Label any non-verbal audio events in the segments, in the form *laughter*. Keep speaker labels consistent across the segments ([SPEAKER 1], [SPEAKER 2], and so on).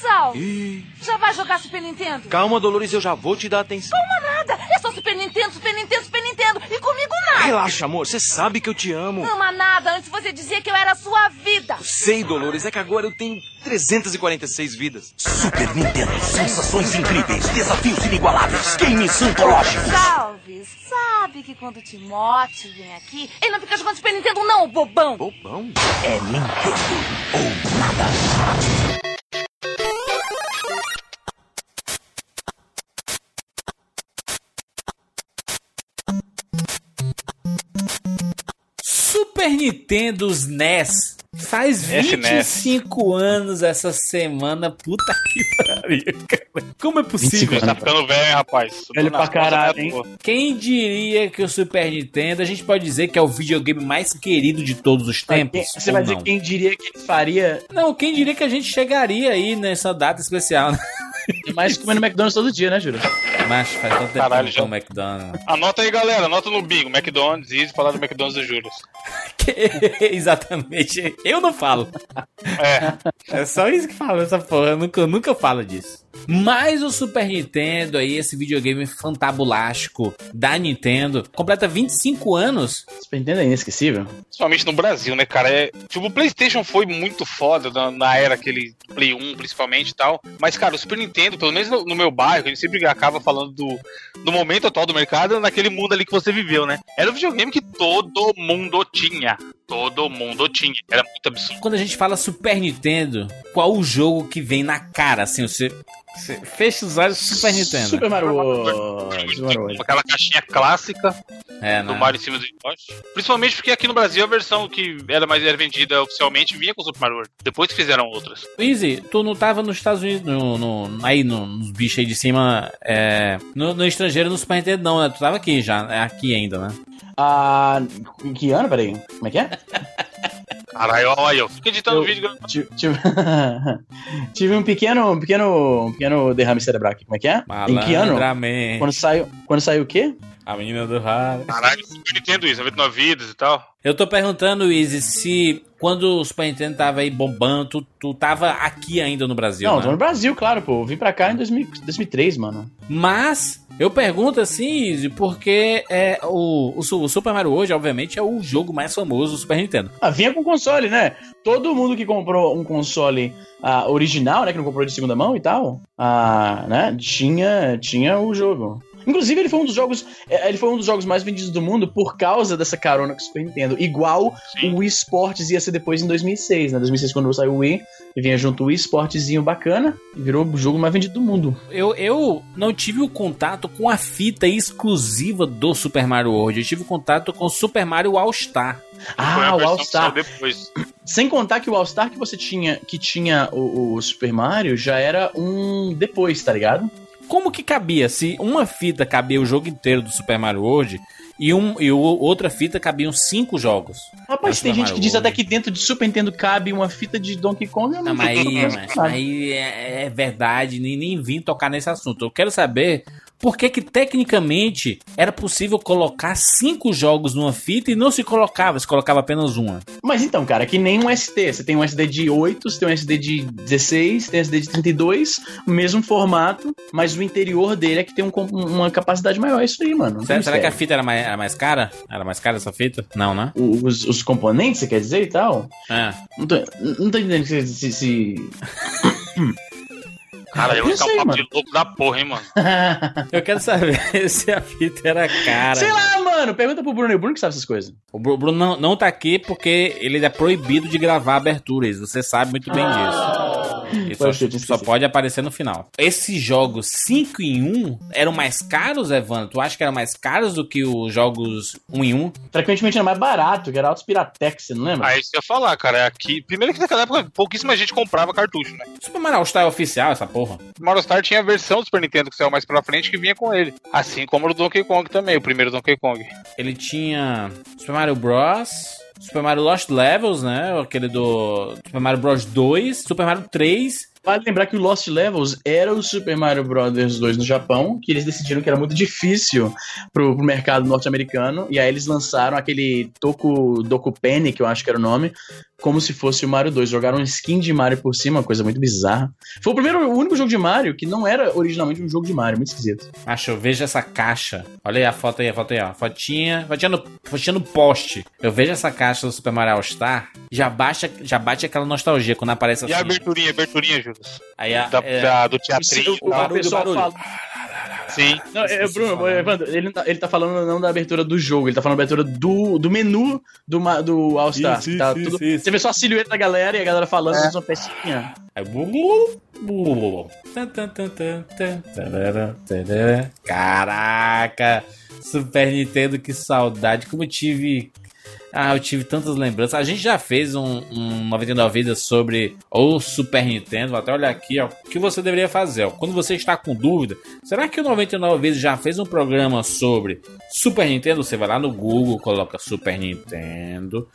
[SPEAKER 1] Sal,
[SPEAKER 2] Ih,
[SPEAKER 1] já vai jogar Super Nintendo?
[SPEAKER 2] calma, Dolores, eu já vou te dar atenção.
[SPEAKER 1] Calma nada, é só Super Nintendo, Super Nintendo, Super Nintendo. E comigo nada.
[SPEAKER 2] Relaxa, amor, você sabe que eu te amo.
[SPEAKER 1] Ama nada, antes você dizia que eu era a sua vida.
[SPEAKER 2] Sei, Dolores, é que agora eu tenho 346 vidas.
[SPEAKER 3] Super Nintendo, sensações incríveis, desafios inigualáveis, games antológicos.
[SPEAKER 1] Salve, sabe que quando o Timote vem aqui, ele não fica jogando Super Nintendo não, bobão.
[SPEAKER 2] Bobão?
[SPEAKER 3] É Nintendo ou nada.
[SPEAKER 4] Super Nintendo NES faz
[SPEAKER 5] SNES.
[SPEAKER 4] 25 anos essa semana. Puta que pariu, cara. Como é
[SPEAKER 6] 25
[SPEAKER 4] possível?
[SPEAKER 5] Tá ficando velho, rapaz.
[SPEAKER 6] Velho pra caralho, hein?
[SPEAKER 4] Quem diria que o Super Nintendo, a gente pode dizer que é o videogame mais querido de todos os tempos?
[SPEAKER 6] Você vai dizer
[SPEAKER 4] não?
[SPEAKER 6] quem diria que faria
[SPEAKER 4] Não, quem diria que a gente chegaria aí nessa data especial, né?
[SPEAKER 6] mais comendo McDonald's todo dia, né, Júlio?
[SPEAKER 4] Mas faz tanto tempo
[SPEAKER 5] Caralho,
[SPEAKER 4] que eu não
[SPEAKER 5] já-
[SPEAKER 4] McDonald's.
[SPEAKER 5] Anota aí, galera. Anota no bingo. McDonald's, Easy, falar do McDonald's do Júlio. *laughs* *laughs*
[SPEAKER 4] Exatamente. Eu não falo.
[SPEAKER 5] É.
[SPEAKER 4] É só isso que fala essa porra. Eu nunca, eu nunca falo disso. Mas o Super Nintendo aí, esse videogame fantabulástico da Nintendo, completa 25 anos.
[SPEAKER 6] Super Nintendo é inesquecível.
[SPEAKER 5] Principalmente no Brasil, né, cara? É, tipo, o PlayStation foi muito foda na, na era aquele Play 1, principalmente e tal. Mas, cara, o Super Nintendo, pelo menos no, no meu bairro, a gente sempre acaba falando do, do momento atual do mercado, naquele mundo ali que você viveu, né? Era um videogame que todo mundo tinha. Todo mundo tinha. Era muito absurdo.
[SPEAKER 4] Quando a gente fala Super Nintendo, qual o jogo que vem na cara, assim, você, você fecha os olhos Super Nintendo.
[SPEAKER 6] Super Mario World. Super Mario World.
[SPEAKER 5] Aquela caixinha clássica
[SPEAKER 4] É,
[SPEAKER 5] do
[SPEAKER 4] né?
[SPEAKER 5] Mario em cima do Yoshi. Principalmente porque aqui no Brasil a versão que era mais era vendida oficialmente vinha com o Super Mario World. Depois fizeram outras.
[SPEAKER 4] Easy, tu não tava nos Estados Unidos, no, no- aí no- nos bichos aí de cima, é, no, no estrangeiro, no Super Nintendo não, né? Tu tava aqui já, é aqui ainda, né?
[SPEAKER 6] Ah, em que ano, peraí? Como é que é?
[SPEAKER 5] Caralho, olha, eu fico editando
[SPEAKER 6] Eu-
[SPEAKER 5] vídeo.
[SPEAKER 6] Tive, tive- *laughs* tive um pequeno, um pequeno, um pequeno derrame cerebral aqui. Como é que é? Em que ano? Quando saiu, quando saiu o quê?
[SPEAKER 4] A menina do rádio.
[SPEAKER 5] Caralho, Super Nintendo isso, 99 vidas e tal.
[SPEAKER 4] Eu tô perguntando, Easy, se quando o Super Nintendo tava aí bombando, tu, tu tava aqui ainda no Brasil,
[SPEAKER 6] Não,
[SPEAKER 4] né?
[SPEAKER 6] tô no Brasil, claro, pô. Eu vim pra cá em 2000 2003, mano.
[SPEAKER 4] Mas eu pergunto assim, Easy, porque é, o, o, o Super Mario hoje, obviamente, é o jogo mais famoso do Super Nintendo.
[SPEAKER 6] Ah, vinha com console, né? Todo mundo que comprou um console ah, original, né? Que não comprou de segunda mão e tal, ah, né? Tinha, tinha o jogo. Inclusive, ele foi um dos jogos. eh, Ele foi um dos jogos mais vendidos do mundo por causa dessa carona com o Super Nintendo. Igual
[SPEAKER 5] Sim.
[SPEAKER 6] o Wii Sports ia ser depois em 2006, né? 2006, quando saiu o Wii, e vinha junto o Wii Sportzinho bacana e virou o jogo mais vendido do mundo.
[SPEAKER 4] Eu, eu não tive o contato com a fita exclusiva do Super Mario World. Eu tive contato com o Super Mario All Star.
[SPEAKER 5] Foi
[SPEAKER 6] Ah, o
[SPEAKER 5] versão
[SPEAKER 6] All
[SPEAKER 5] que
[SPEAKER 6] Star.
[SPEAKER 5] saiu depois.
[SPEAKER 6] Sem contar que o All Star que você tinha, que tinha o, o Super Mario, já era um depois, tá ligado?
[SPEAKER 4] Como que cabia? Se uma fita cabia o jogo inteiro do Super Mario World e, um, e o- outra fita cabiam cinco jogos.
[SPEAKER 6] Rapaz, tem gente
[SPEAKER 4] Mario
[SPEAKER 6] que diz até que dentro de Super Nintendo cabe uma fita de Donkey Kong. Eu
[SPEAKER 4] Não,
[SPEAKER 6] não
[SPEAKER 4] mas aí,
[SPEAKER 6] sei.
[SPEAKER 4] mas aí é, é verdade, nem, nem vim tocar nesse assunto. Eu quero saber por que que tecnicamente era possível colocar cinco jogos numa fita e não se colocava, se colocava apenas uma.
[SPEAKER 6] Mas então, cara, é que nem um SD. Você tem um SD de 8, você tem um SD de 16, tem um SD de 32, o mesmo formato, mas o interior dele é que tem um uma capacidade maior. É isso aí, mano.
[SPEAKER 4] Será, será que a fita era mais, era mais cara? Era mais cara essa fita? Não, né?
[SPEAKER 6] Os, os componentes, você quer dizer e tal?
[SPEAKER 4] É.
[SPEAKER 6] Não tô, não tô entendendo se. se, se... *laughs*
[SPEAKER 5] Cara, eu vou
[SPEAKER 6] Eu
[SPEAKER 5] ficar um
[SPEAKER 6] sei,
[SPEAKER 5] papo
[SPEAKER 6] mano.
[SPEAKER 5] de louco da porra, hein, mano. *laughs*
[SPEAKER 4] Eu quero saber *laughs* se a fita era cara.
[SPEAKER 6] Sei lá, mano. Pergunta pro Bruno. O Bruno que sabe essas coisas.
[SPEAKER 4] O Bru- Bruno não, não tá aqui porque ele é proibido de gravar aberturas. Você sabe muito bem disso. Ele só, só pode aparecer no final. Esses jogos 5 em 1 eram mais caros, Evandro? Tu acha que eram mais caros do que os jogos 1 em 1?
[SPEAKER 6] Frequentemente era mais barato, que era Autos Piratex, você não lembra?
[SPEAKER 5] Aí isso que eu ia falar, cara. Aqui. Primeiro que naquela época pouquíssima gente comprava cartucho, né?
[SPEAKER 4] Super Mario Star é oficial, essa porra.
[SPEAKER 5] O Mario Star tinha a versão do Super Nintendo que saiu mais pra frente que vinha com ele. Assim como o Donkey Kong também, o primeiro Donkey Kong.
[SPEAKER 4] Ele tinha Super Mario Bros. Super Mario Lost Levels, né? Aquele do Super Mario Bros 2, Super Mario 3.
[SPEAKER 6] Vale lembrar que o Lost Levels era o Super Mario Bros. 2 no Japão, que eles decidiram que era muito difícil pro, pro mercado norte-americano, e aí eles lançaram aquele Toku Doku Penny, que eu acho que era o nome, como se fosse o Mario 2. Jogaram um skin de Mario por cima, uma coisa muito bizarra. Foi o primeiro, o único jogo de Mario que não era originalmente um jogo de Mario, muito esquisito.
[SPEAKER 4] Acho, eu vejo essa caixa. Olha aí a foto aí, a foto aí, ó. Fotinha, fotinha no, fotinha no poste. Eu vejo essa caixa do Super Mario All Star, já, baixa, já bate aquela nostalgia quando aparece
[SPEAKER 5] E a
[SPEAKER 4] assim.
[SPEAKER 5] aberturinha, aberturinha, Júlio?
[SPEAKER 4] Aí a,
[SPEAKER 5] Da,
[SPEAKER 4] é,
[SPEAKER 5] da- do teatrinho.
[SPEAKER 6] o, o
[SPEAKER 4] barulho,
[SPEAKER 6] pessoal
[SPEAKER 4] barulho.
[SPEAKER 6] fala-
[SPEAKER 5] Sim.
[SPEAKER 6] Não, é, Bruno,
[SPEAKER 4] falar.
[SPEAKER 6] Evandro, ele, tá, ele tá falando não da abertura do jogo, ele tá falando da abertura do, do menu do, do All.
[SPEAKER 4] Isso,
[SPEAKER 6] que tá
[SPEAKER 4] isso,
[SPEAKER 6] tudo-
[SPEAKER 4] isso, isso.
[SPEAKER 6] Você vê só a silhueta da galera e a galera falando é. uma pecinha.
[SPEAKER 4] Tarara. Caraca! Super Nintendo, que saudade. Como eu tive. Ah, eu tive tantas lembranças. A gente já fez um, um 99 Vidas sobre o Super Nintendo. Vou até olhar aqui, ó. O que você deveria fazer, ó. Quando você está com dúvida, será que o 99 Vidas já fez um programa sobre Super Nintendo? Você vai lá no Google, coloca Super Nintendo.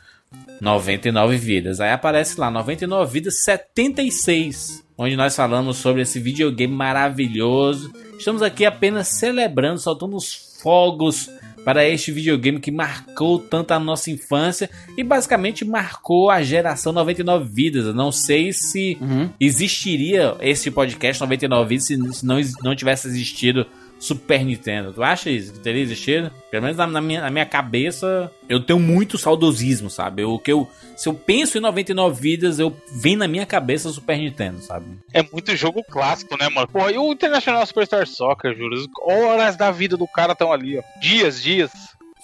[SPEAKER 4] 99 vidas. Aí aparece lá 99 vidas 76, onde nós falamos sobre esse videogame maravilhoso. Estamos aqui apenas celebrando, soltando os fogos para este videogame que marcou tanto a nossa infância e basicamente marcou a geração 99 vidas. Eu não sei se
[SPEAKER 6] Uhum.
[SPEAKER 4] existiria esse podcast 99 vidas se se não, não tivesse existido Super Nintendo. Tu acha isso? Que teria existido? Pelo menos na, na minha, na minha cabeça, eu tenho muito saudosismo, sabe? O que eu, se eu penso em 99 vidas, eu vem na minha cabeça Super Nintendo, sabe?
[SPEAKER 5] É muito jogo clássico, né, mano? Porra, e o International Superstar Soccer, Júlio? Horas da vida do cara estão ali, ó. Dias, dias.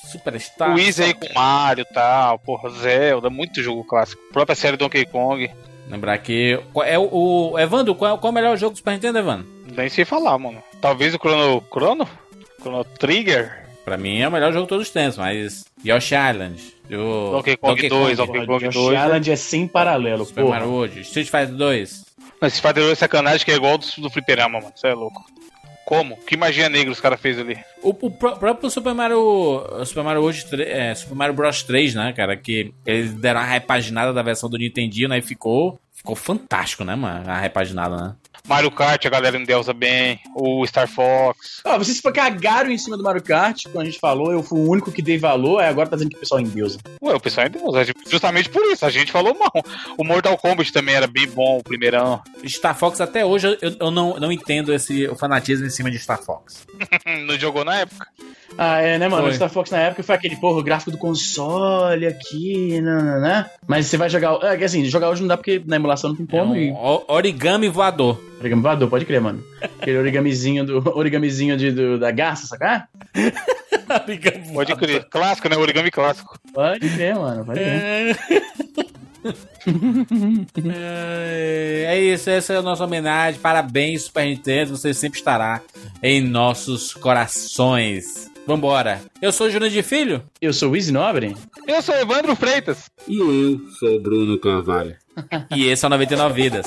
[SPEAKER 4] Superstar.
[SPEAKER 5] o Easy aí com Mario e tal, porra, Zelda, muito jogo clássico. A própria série Donkey Kong.
[SPEAKER 4] Lembrar que. É o, o Evandro, qual, qual é o melhor jogo do Super Nintendo, Evandro?
[SPEAKER 5] Nem sei falar, mano. Talvez o Chrono. Chrono? Chrono Trigger?
[SPEAKER 4] Pra mim é o melhor jogo de todos os tempos, mas. Yoshi Island. O
[SPEAKER 5] Donkey Kong 2, Donkey Kong
[SPEAKER 6] Yoshi
[SPEAKER 5] 2.
[SPEAKER 6] Island é sem paralelo,
[SPEAKER 4] Super Mario. World. Street Fighter 2.
[SPEAKER 5] Mas esse Fighter 2 é sacanagem que é igual do, do Fliperama, mano. Você é louco. Como? Que magia negra os caras fez ali?
[SPEAKER 4] O, o pró- próprio Super Mario. Super Mario World 3, é, Super Mario Bros 3, né, cara? Que eles deram a repaginada da versão do Nintendinho, né? E ficou. Ficou fantástico, né, mano? A repaginada, né?
[SPEAKER 5] Mario Kart, a galera endeusa bem. O Star Fox.
[SPEAKER 6] Ah, vocês cagaram em cima do Mario Kart, quando a gente falou, eu fui o único que dei valor, aí agora tá dizendo que o pessoal endeusa.
[SPEAKER 5] Ué, o pessoal endeusa. Justamente por isso. A gente falou mal. O Mortal Kombat também era bem bom, o primeirão.
[SPEAKER 4] Star Fox, até hoje, eu, eu não, não entendo esse o fanatismo em cima de Star Fox. *laughs*
[SPEAKER 5] Não jogou na época.
[SPEAKER 6] Ah, é, né, mano?
[SPEAKER 4] Foi.
[SPEAKER 6] O Star Fox na época foi aquele, porra, o gráfico do console aqui, né, né? Mas você vai jogar. É, que assim, jogar hoje não dá porque na emulação não tem
[SPEAKER 4] É
[SPEAKER 6] como.
[SPEAKER 4] um
[SPEAKER 6] E
[SPEAKER 4] o- origami voador.
[SPEAKER 6] Origami voador, pode crer, mano. Aquele origamizinho do. *laughs* Origamizinho de, do, da garça, sacar? *laughs*
[SPEAKER 5] Pode crer. Clássico, né? Origami clássico.
[SPEAKER 6] Pode crer, mano. Pode crer.
[SPEAKER 4] É, é isso, essa é a nossa homenagem. Parabéns, Super Nintendo. Você sempre estará em nossos corações. Vambora. Eu sou o Júnior de Filho.
[SPEAKER 6] Eu sou o Easy Nobre.
[SPEAKER 5] Eu sou Evandro Freitas.
[SPEAKER 7] E eu sou o Bruno Carvalho.
[SPEAKER 4] E esse é o 99 Vidas.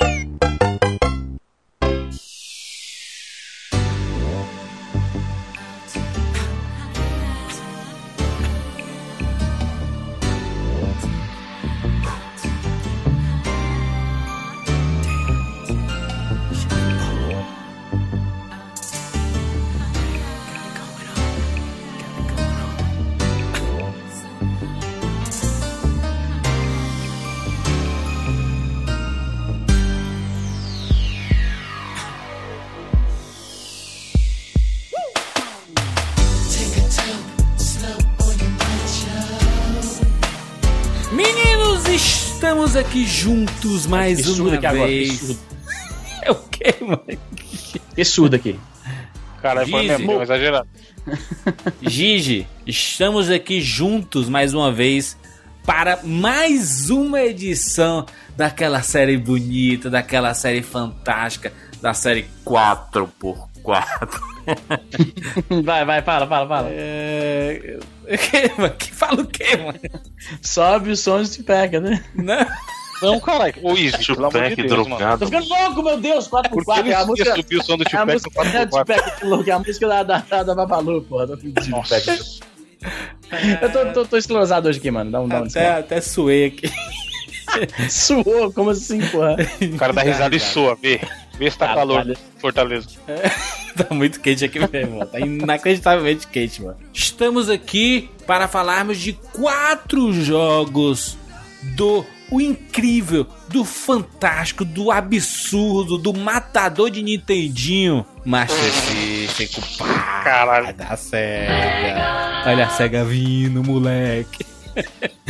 [SPEAKER 4] Mais
[SPEAKER 6] Que surdo
[SPEAKER 4] uma
[SPEAKER 6] aqui agora, que
[SPEAKER 4] vez.
[SPEAKER 6] surdo. *laughs*
[SPEAKER 4] É o quê, mano?
[SPEAKER 6] Que surdo aqui.
[SPEAKER 5] Cara, foi mesmo, deu exagerado.
[SPEAKER 4] Gigi, estamos aqui juntos mais uma vez para mais uma edição daquela série bonita, daquela série fantástica, da série 4x4.
[SPEAKER 8] 4. *laughs*
[SPEAKER 6] vai, vai, fala, fala, fala.
[SPEAKER 4] É... *laughs* que fala o quê, mano?
[SPEAKER 6] Sobe o som de pega, né?
[SPEAKER 4] Não.
[SPEAKER 5] Não, caralho. Ô, Easy, pelo amor de
[SPEAKER 8] Tupac
[SPEAKER 5] Deus, mano.
[SPEAKER 8] drogado.
[SPEAKER 6] Tô ficando louco, meu Deus, 4x4.
[SPEAKER 5] Por que ele
[SPEAKER 6] é a música,
[SPEAKER 5] subir o som do
[SPEAKER 6] é a
[SPEAKER 5] Tupac no
[SPEAKER 6] é a
[SPEAKER 5] 4x4?
[SPEAKER 6] Tupac, que louco, é a música da, da, da, da Babalu, porra. Tô pedindo. Eu tô, tô, tô esclerosado hoje aqui, mano. Dá um, dá um
[SPEAKER 4] Até, até suei aqui. *laughs*
[SPEAKER 6] Suou, como assim, porra?
[SPEAKER 5] O cara dá risada e soa, vê. Vê se tá
[SPEAKER 6] Tá,
[SPEAKER 5] calor. Fortaleza. *laughs*
[SPEAKER 4] Tá muito quente aqui mesmo, mano. Tá inacreditavelmente quente, mano. Estamos aqui para falarmos de quatro jogos do o incrível, do fantástico, do absurdo, do matador de Nintendinho, Master System, compadre.
[SPEAKER 5] Caralho.
[SPEAKER 4] Da SEGA. Olha a SEGA vindo, moleque. *laughs*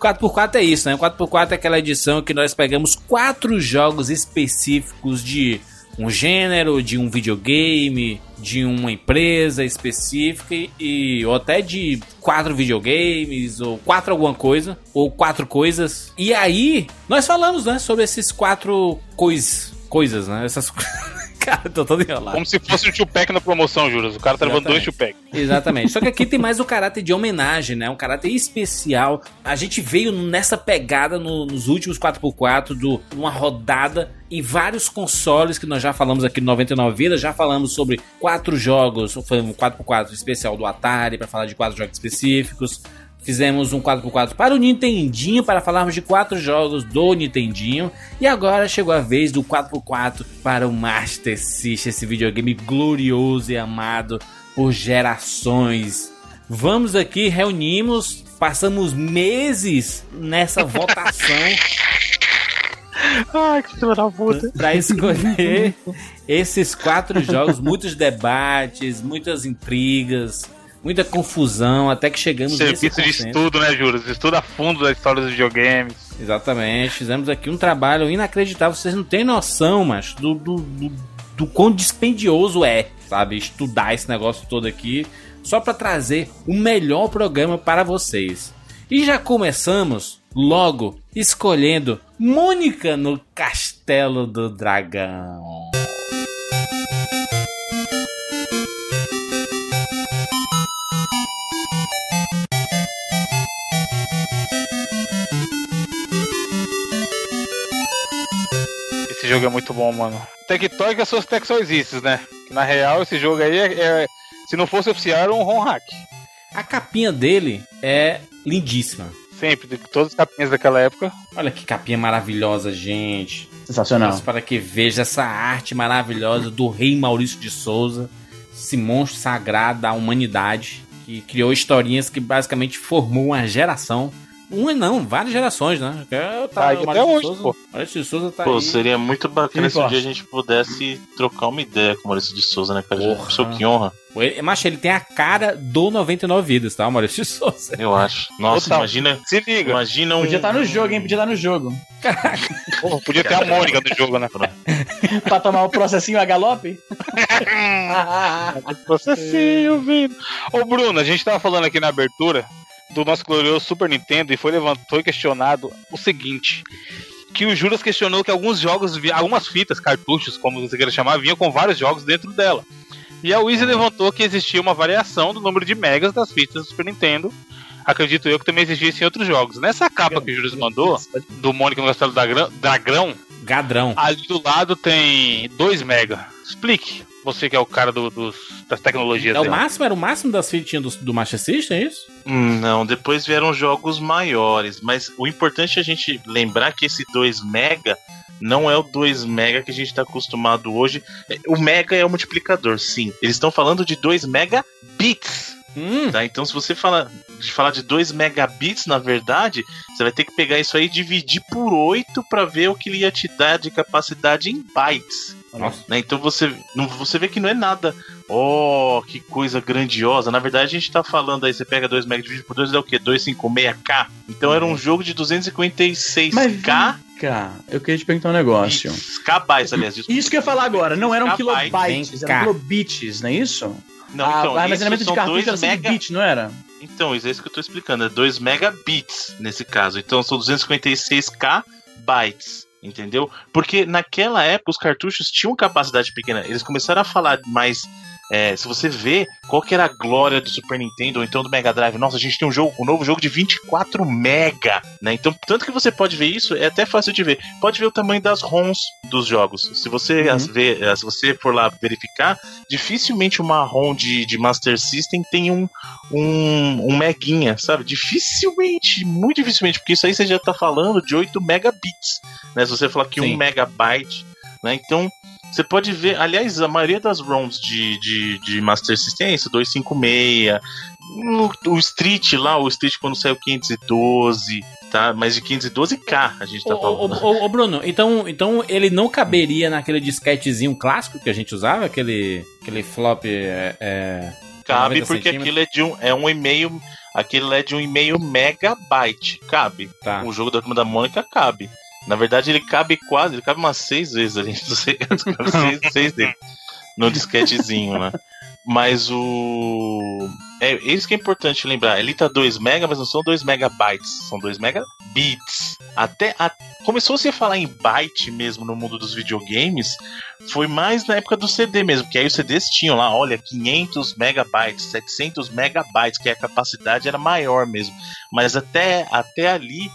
[SPEAKER 4] 4x4 é isso, né? 4x4 é aquela edição que nós pegamos quatro jogos específicos de um gênero, de um videogame, de uma empresa específica e ou até de quatro videogames ou quatro alguma coisa ou quatro coisas. E aí nós falamos, né, sobre esses quatro cois, coisas, né? Essas *laughs* Cara, *laughs* tô todo enrolado.
[SPEAKER 5] Como se fosse um Tupac na promoção, Juras. O cara tá levando dois. Tupac.
[SPEAKER 4] Exatamente. Só que aqui tem mais o caráter de homenagem, né? Um caráter especial. A gente veio nessa pegada no- nos últimos 4x4 do uma rodada em vários consoles que nós já falamos aqui no 99 Vidas. Já falamos sobre quatro jogos. Foi um 4x4 especial do Atari para falar de quatro jogos específicos. Fizemos um 4x4 para o Nintendinho para falarmos de quatro jogos do Nintendinho. E agora chegou a vez do 4x4 para o Master System, esse videogame glorioso e amado por gerações. Vamos aqui, reunimos, passamos meses nessa votação *laughs*
[SPEAKER 5] Ai, que da puta.
[SPEAKER 4] para escolher *laughs* esses quatro jogos, muitos debates, muitas intrigas, muita confusão, até que chegamos nesse
[SPEAKER 5] Serviço de
[SPEAKER 4] consenso.
[SPEAKER 5] estudo, né, Juras? Estuda a fundo da história dos videogames.
[SPEAKER 4] Exatamente, fizemos aqui um trabalho inacreditável. Vocês não têm noção, mas do, do, do, do quão dispendioso é, sabe? Estudar esse negócio todo aqui, só para trazer o melhor programa para vocês. E já começamos logo escolhendo Mônica no Castelo do Dragão.
[SPEAKER 5] Jogo é muito bom, mano. Tectoy que as suas tech só existem, né? Que na real, esse jogo aí é, é- Se não fosse oficial, era um ROM hack.
[SPEAKER 4] A capinha dele é lindíssima.
[SPEAKER 5] Sempre, de todas as capinhas daquela época.
[SPEAKER 4] Olha que capinha maravilhosa, gente.
[SPEAKER 6] Sensacional.
[SPEAKER 4] Mas para que veja essa arte maravilhosa do rei Maurício de Souza, esse monstro sagrado da humanidade, que criou historinhas que basicamente formou uma geração. Uma não, várias gerações, né? Eu
[SPEAKER 5] Tá
[SPEAKER 4] o
[SPEAKER 5] até hoje,
[SPEAKER 4] Souza-
[SPEAKER 5] pô.
[SPEAKER 4] Maurício de Souza tá
[SPEAKER 8] Pô,
[SPEAKER 4] aí.
[SPEAKER 8] seria muito bacana se um dia a gente pudesse trocar uma ideia com o Maurício de Souza, né, cara?
[SPEAKER 4] Porra.
[SPEAKER 8] que honra?
[SPEAKER 4] Ele, macho, ele tem a cara do 99 Vidas, tá? O Maurício de Souza.
[SPEAKER 8] Eu acho. Nossa,
[SPEAKER 5] Total.
[SPEAKER 8] imagina.
[SPEAKER 5] Se liga.
[SPEAKER 8] Imagina um.
[SPEAKER 6] Podia estar no jogo, hein? Podia estar no jogo.
[SPEAKER 5] Porra, podia ter a Mônica no jogo, né?
[SPEAKER 6] pra tomar o processinho a galope? *laughs*
[SPEAKER 5] Processinho, vindo. Ô, Bruno, a gente tava falando aqui na abertura do nosso glorioso Super Nintendo e foi levantou e questionado o seguinte. Que o Juras questionou que alguns jogos, algumas fitas, cartuchos, como você queira chamar, vinham com vários jogos dentro dela. E a Wizzy levantou que existia uma variação do número de megas das fitas do Super Nintendo. Acredito eu que também existisse em outros jogos. Nessa capa que o Juras mandou, do Mônica no Castelo da Dragão,
[SPEAKER 4] Gadrão.
[SPEAKER 5] ali do lado tem 2 mega. Explique, você que é o cara do- dos, das tecnologias.
[SPEAKER 4] É o máximo? Era o máximo das fitinhas do, do Master System, é isso?
[SPEAKER 8] Hum, Não, depois vieram jogos maiores, mas o importante é a gente lembrar que esse 2 mega não é o 2 mega que a gente está acostumado hoje. É, O mega é o multiplicador, sim. Eles estão falando de 2 megabits.
[SPEAKER 4] Hum,
[SPEAKER 8] Tá? Então, se você fala de falar de 2 megabits, na verdade, você vai ter que pegar isso aí e dividir por 8 para ver o que ele ia te dar de capacidade em bytes.
[SPEAKER 4] Nossa.
[SPEAKER 8] Né? Então você, não, você vê que não é nada. Oh, que coisa grandiosa. Na verdade, a gente tá falando aí, você pega 2 MB por 2 dá o quê? 256K. Então era um jogo de 256K
[SPEAKER 6] Mas cá, eu queria te perguntar um negócio.
[SPEAKER 8] bits. K bytes, aliás. desculpa.
[SPEAKER 6] Isso que eu ia falar agora, não eram kilobytes, eram kilobits, não é isso?
[SPEAKER 8] Não,
[SPEAKER 6] Ah,
[SPEAKER 8] então,
[SPEAKER 6] o armazenamento de
[SPEAKER 8] são
[SPEAKER 6] cartucho
[SPEAKER 8] 2
[SPEAKER 6] era 100
[SPEAKER 8] mega...
[SPEAKER 6] bits, não era?
[SPEAKER 8] Então, isso é isso que eu tô explicando. É 2 megabits nesse caso. Então são 256K bytes. Entendeu? Porque naquela época os cartuchos tinham capacidade pequena. Eles começaram a falar mais. É, se você vê qual que era a glória do Super Nintendo ou então do Mega Drive, nossa, a gente tem um jogo, um novo jogo de 24 mega, né? Então, tanto que você pode ver isso, é até fácil de ver. Pode ver o tamanho das ROMs dos jogos. Se você as vê, eh, se você for lá verificar, dificilmente uma ROM de, de Master System tem um, um, um meguinha, sabe? Dificilmente, muito dificilmente, porque isso aí você já tá falando de 8 megabits, né? Se você falar que
[SPEAKER 4] Sim.
[SPEAKER 8] 1 megabyte, né? Então, você pode ver, aliás, a maioria das ROMs de, de, de Master System é isso, 256, o, o Street lá, o Street quando saiu 512, tá? Mas de 512K a gente tá
[SPEAKER 4] Ô, ô,
[SPEAKER 8] falando.
[SPEAKER 4] ô, ô, Bruno, então, então ele não caberia naquele disquetezinho clássico que a gente usava, aquele, aquele flop. É, é,
[SPEAKER 8] Cabe
[SPEAKER 4] 90
[SPEAKER 8] porque aquilo é de um, é um e-mail, aquele é de um e-mail megabyte, cabe.
[SPEAKER 4] Tá.
[SPEAKER 8] O jogo da Turma da Mônica cabe. Na verdade ele cabe quase, ele cabe umas seis vezes ali, *laughs* sei, seis, seis dele, no disquetezinho, né? Mas o. É isso que é importante lembrar. Ele tá 2 mega, mas não são 2 megabytes, são 2 megabits. Até a... começou-se a falar em byte mesmo no mundo dos videogames, foi mais na época do CD mesmo, que aí os CDs tinham lá, olha, 500 megabytes, 700 megabytes, que a capacidade era maior mesmo. Mas até, até ali,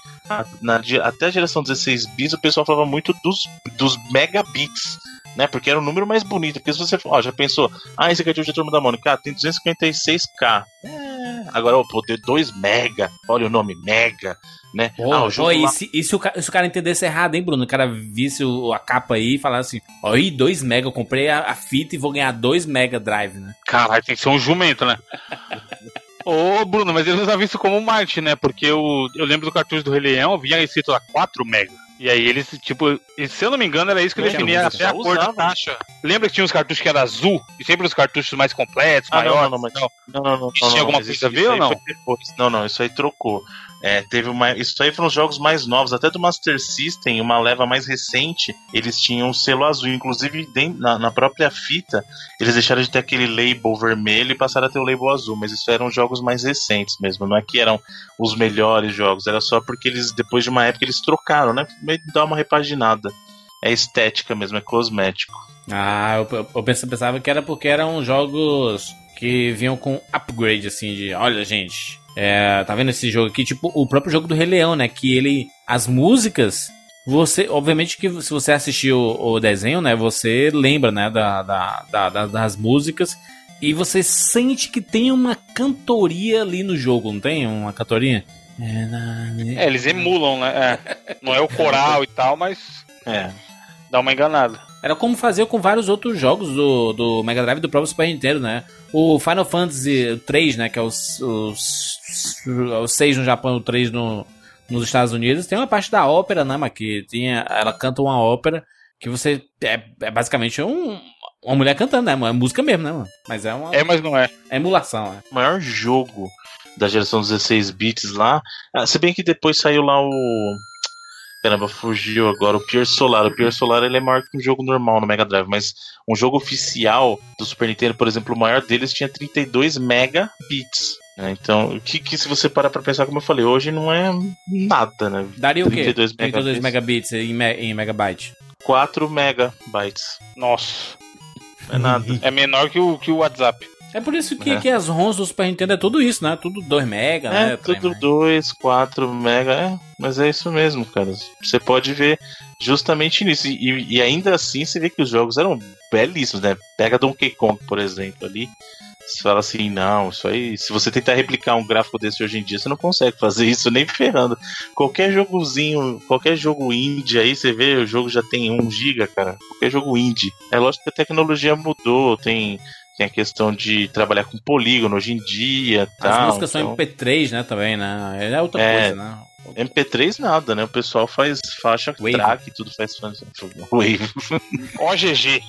[SPEAKER 8] na até a geração 16 bits, o pessoal falava muito dos, dos megabits. Né, porque era o número mais bonito. Porque se você ó, já pensou, ah, esse cartucho da turma da Mônica, ah, tem 256k. É, agora, ó, pô, tem 2 mega. Olha o nome, mega. Né?
[SPEAKER 4] Pô,
[SPEAKER 8] ah, o jogo
[SPEAKER 4] e,
[SPEAKER 8] lá-
[SPEAKER 4] se, e se o, se o cara entendesse errado, hein, Bruno? O cara visse o- a capa aí e falasse assim: Ó, ih, 2 mega, eu comprei a, a fita e vou ganhar 2 mega drive, né?
[SPEAKER 5] Caralho, tem que ser um jumento, né? *laughs* Ô, Bruno, mas eles usavam isso como marketing, né? Porque eu, eu lembro do cartucho do Rei Leão, vinha escrito lá 4 mega. E aí eles, tipo, e se eu não me engano, era isso que definia até a cor da taxa. Lembra que tinha uns cartuchos que era azul? E sempre os cartuchos mais completos,
[SPEAKER 8] Ah, não,
[SPEAKER 5] maiores?
[SPEAKER 8] não, não, mas-
[SPEAKER 5] não.
[SPEAKER 8] Não, não, não.
[SPEAKER 5] Isso
[SPEAKER 8] não,
[SPEAKER 5] tinha
[SPEAKER 8] não,
[SPEAKER 5] alguma coisa a ver ou não?
[SPEAKER 8] Não, não, isso aí trocou. É, teve uma. Isso aí foram os jogos mais novos, até do Master System, uma leva mais recente, eles tinham um selo azul. Inclusive, dentro- na, na própria fita, eles deixaram de ter aquele label vermelho e passaram a ter o label azul. Mas isso eram jogos mais recentes mesmo. Não é que eram os melhores jogos, era só porque eles, depois de uma época, eles trocaram, né? Meio dar uma repaginada. É estética mesmo, é cosmético.
[SPEAKER 4] Ah, eu, eu- pensava que era porque eram jogos que vinham com upgrade, assim, de olha, gente. É, tá vendo esse jogo aqui? Tipo, o próprio jogo do Rei Leão, né? Que ele. As músicas. Você, obviamente que se você assistiu o, o desenho, né? Você lembra, né? Da, da- da- da- das músicas. E você sente que tem uma cantoria ali no jogo, não tem? Uma cantoria? É, na-
[SPEAKER 5] É, eles emulam, né? É. Não é o coral e tal, mas
[SPEAKER 8] É.
[SPEAKER 5] dá uma enganada.
[SPEAKER 4] Era como fazer com vários outros jogos do, do Mega Drive e do próprio Super Nintendo, né? O Final Fantasy 3, né? Que é os, os, os 6 no Japão e o 3 no, nos Estados Unidos, tem uma parte da ópera, né? Que tinha, ela canta uma ópera que você. É, é basicamente um, uma mulher cantando, né? É música mesmo, né, mano? Mas é uma
[SPEAKER 5] É, mas não é.
[SPEAKER 4] emulação, né?
[SPEAKER 8] o maior jogo da geração 16 bits lá. Ah, se bem que depois saiu lá o. Caramba, fugiu agora. O Pier Solar. O Pier Solar ele é maior que um jogo normal no Mega Drive, mas um jogo oficial do Super Nintendo, por exemplo, o maior deles tinha 32 megabits. né? Então, o que, que se você parar pra pensar, como eu falei, hoje não é nada, né?
[SPEAKER 4] Daria o quê?
[SPEAKER 8] 32
[SPEAKER 4] 32
[SPEAKER 8] megabits.
[SPEAKER 4] megabits em, me- em megabyte.
[SPEAKER 8] 4 megabytes.
[SPEAKER 5] Nossa.
[SPEAKER 8] Não é nada.
[SPEAKER 5] É menor que o, que o WhatsApp.
[SPEAKER 4] É por isso que,
[SPEAKER 8] É.
[SPEAKER 4] que as ROMs do Super Nintendo é tudo isso, né? Tudo 2 mega, né?
[SPEAKER 8] É,
[SPEAKER 4] trem,
[SPEAKER 8] tudo
[SPEAKER 4] né?
[SPEAKER 8] 2, 4 mega, é, mas é isso mesmo, cara. Você pode ver justamente nisso. E, e ainda assim você vê que os jogos eram belíssimos, né? Pega Donkey Kong, por exemplo, ali. Você fala assim, não, isso aí. Se você tentar replicar um gráfico desse hoje em dia, você não consegue fazer isso nem ferrando. Qualquer jogozinho, qualquer jogo indie aí, você vê, o jogo já tem 1 GB, cara. Qualquer jogo indie. É lógico que a tecnologia mudou, tem. Tem a questão de trabalhar com polígono hoje em dia.
[SPEAKER 4] As
[SPEAKER 8] tal,
[SPEAKER 4] músicas são
[SPEAKER 8] então-
[SPEAKER 4] MP3, né, também, né? É outra
[SPEAKER 8] É.
[SPEAKER 4] coisa, né?
[SPEAKER 8] MP3 nada, né? O pessoal faz faixa
[SPEAKER 4] Wave.
[SPEAKER 8] track, tudo faz. *laughs* Wave.
[SPEAKER 5] OGG.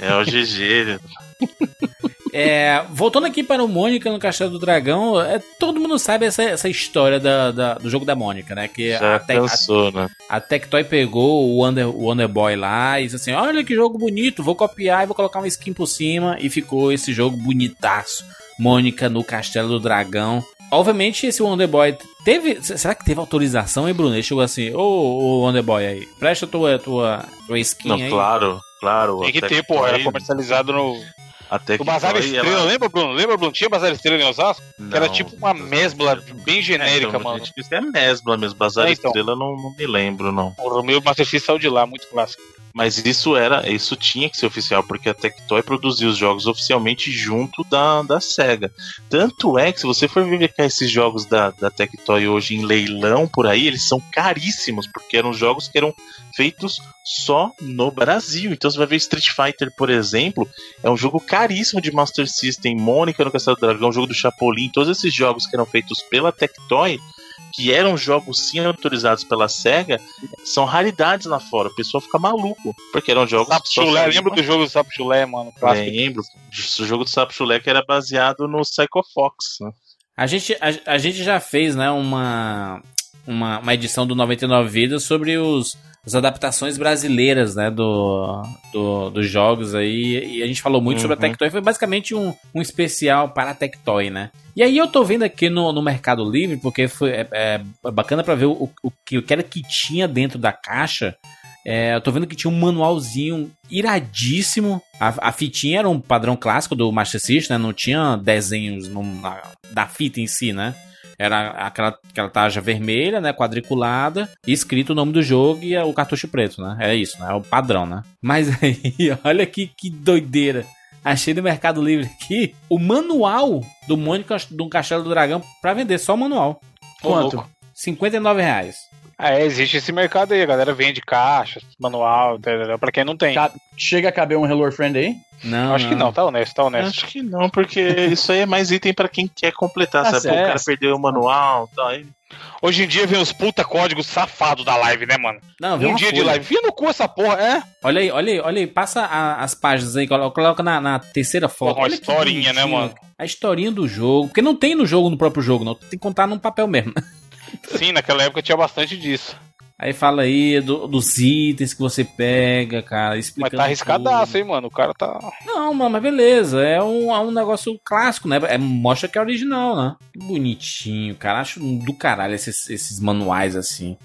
[SPEAKER 8] É o GG. *laughs*
[SPEAKER 4] É, voltando aqui para o Mônica no Castelo do Dragão, é, todo mundo sabe essa, essa história da, da- do jogo da Mônica, né? Que
[SPEAKER 8] Já
[SPEAKER 4] a, Tec-
[SPEAKER 8] cansou, né?
[SPEAKER 4] a, a Tectoy pegou o Wonder, o Wonder Boy lá e disse assim: Olha que jogo bonito, vou copiar e vou colocar uma skin por cima. E ficou esse jogo bonitaço. Mônica no Castelo do Dragão. obviamente, esse Wonder Boy teve. Será que teve autorização, hein, Bruno? Ele chegou assim, ô, ô Wonder Boy aí, presta tua, tua, tua skin
[SPEAKER 8] Não,
[SPEAKER 4] aí.
[SPEAKER 8] claro, claro.
[SPEAKER 5] Tem que
[SPEAKER 8] a
[SPEAKER 5] ter, pô. Era comercializado no,
[SPEAKER 8] a
[SPEAKER 5] no
[SPEAKER 8] Tectoy,
[SPEAKER 5] Bazar Estrela.
[SPEAKER 8] ela-
[SPEAKER 5] Lembra, Bruno? Lembra, Bruno? Tinha Bazar Estrela em Osasco? que era
[SPEAKER 8] Não,
[SPEAKER 5] tipo uma mesbla bem genérica,
[SPEAKER 8] é, então,
[SPEAKER 5] mano.
[SPEAKER 8] Isso é mesbla mesmo. Bazar
[SPEAKER 5] É, então.
[SPEAKER 8] Estrela não, não me lembro, não.
[SPEAKER 5] O meu Master System saiu de lá, muito clássico.
[SPEAKER 8] Mas isso era, isso tinha que ser oficial, porque a Tectoy produzia os jogos oficialmente junto da, da SEGA. Tanto é que se você for verificar esses jogos da, da Tectoy hoje em leilão por aí, eles são caríssimos, porque eram jogos que eram feitos só no Brasil. Então você vai ver Street Fighter, por exemplo, é um jogo caríssimo de Master System, Mônica no Castelo do Dragão, jogo do Chapolin, todos esses jogos que eram feitos pela Tectoy, que eram jogos sim autorizados pela SEGA, são raridades lá fora. O pessoal fica maluco, porque eram jogos
[SPEAKER 5] Sapo Chulé, lembra do jogo do Sapo Chulé, mano? Clássico.
[SPEAKER 8] Lembro. O jogo do Sapo Chulé que era baseado no Psycho Fox. Né?
[SPEAKER 4] A gente, a, a gente já fez, né, uma, uma, uma edição do 99 Vidas sobre os, as adaptações brasileiras, né, do, do, dos jogos aí, e a gente falou muito sobre a
[SPEAKER 8] Uhum.
[SPEAKER 4] Tectoy, foi basicamente um, um especial para a Tectoy, né. E aí eu tô vendo aqui no, no Mercado Livre, porque foi é, é bacana para ver o, o, que, o que era que tinha dentro da caixa, é, eu tô vendo que tinha um manualzinho iradíssimo. A, a fitinha era um padrão clássico do Master System, né? Não tinha desenhos no- na- da fita em si, né? Era aquela, aquela tarja vermelha, né? Quadriculada, e escrito o nome do jogo e o cartucho preto, né? É isso, né? É o padrão, né? Mas *laughs* aí, olha que, que doideira. Achei no Mercado Livre aqui o manual do Mônica do Castelo do Dragão pra vender, só o manual.
[SPEAKER 6] Quanto?
[SPEAKER 5] louco.
[SPEAKER 4] 59 reais.
[SPEAKER 5] É, existe esse mercado aí, a galera vende caixa, manual, entendeu? pra quem não tem.
[SPEAKER 6] Ca- Chega a caber um Hello Friend aí?
[SPEAKER 4] Não,
[SPEAKER 5] Acho que não, tá honesto, tá honesto.
[SPEAKER 8] Acho que não, porque isso aí é mais item pra quem quer completar,
[SPEAKER 6] Tá
[SPEAKER 8] sabe? Pô, O
[SPEAKER 6] certo.
[SPEAKER 8] cara perdeu o manual tal. aí-
[SPEAKER 5] Hoje em dia vem os puta códigos safados da live, né, mano?
[SPEAKER 4] Não, vem
[SPEAKER 5] Um dia de
[SPEAKER 4] folha.
[SPEAKER 5] live. Via no cu essa porra, é?
[SPEAKER 4] Olha aí, olha aí, olha aí, passa a- as páginas aí, colo- coloca na, na terceira foto.
[SPEAKER 5] Porra, uma historinha, né, mano?
[SPEAKER 4] A historinha do jogo. Porque não tem no jogo, no próprio jogo, não. Tem que contar num papel mesmo. *laughs*
[SPEAKER 5] Sim, naquela época tinha bastante disso.
[SPEAKER 4] Aí fala aí do- dos itens que você pega, cara.
[SPEAKER 5] Mas tá arriscadaço,
[SPEAKER 4] tudo.
[SPEAKER 5] hein, mano? O cara tá.
[SPEAKER 4] Não, mano, mas beleza. É um, é um negócio clássico, né? É, mostra que é original, né? Que bonitinho, cara. Acho do caralho esses, esses manuais assim.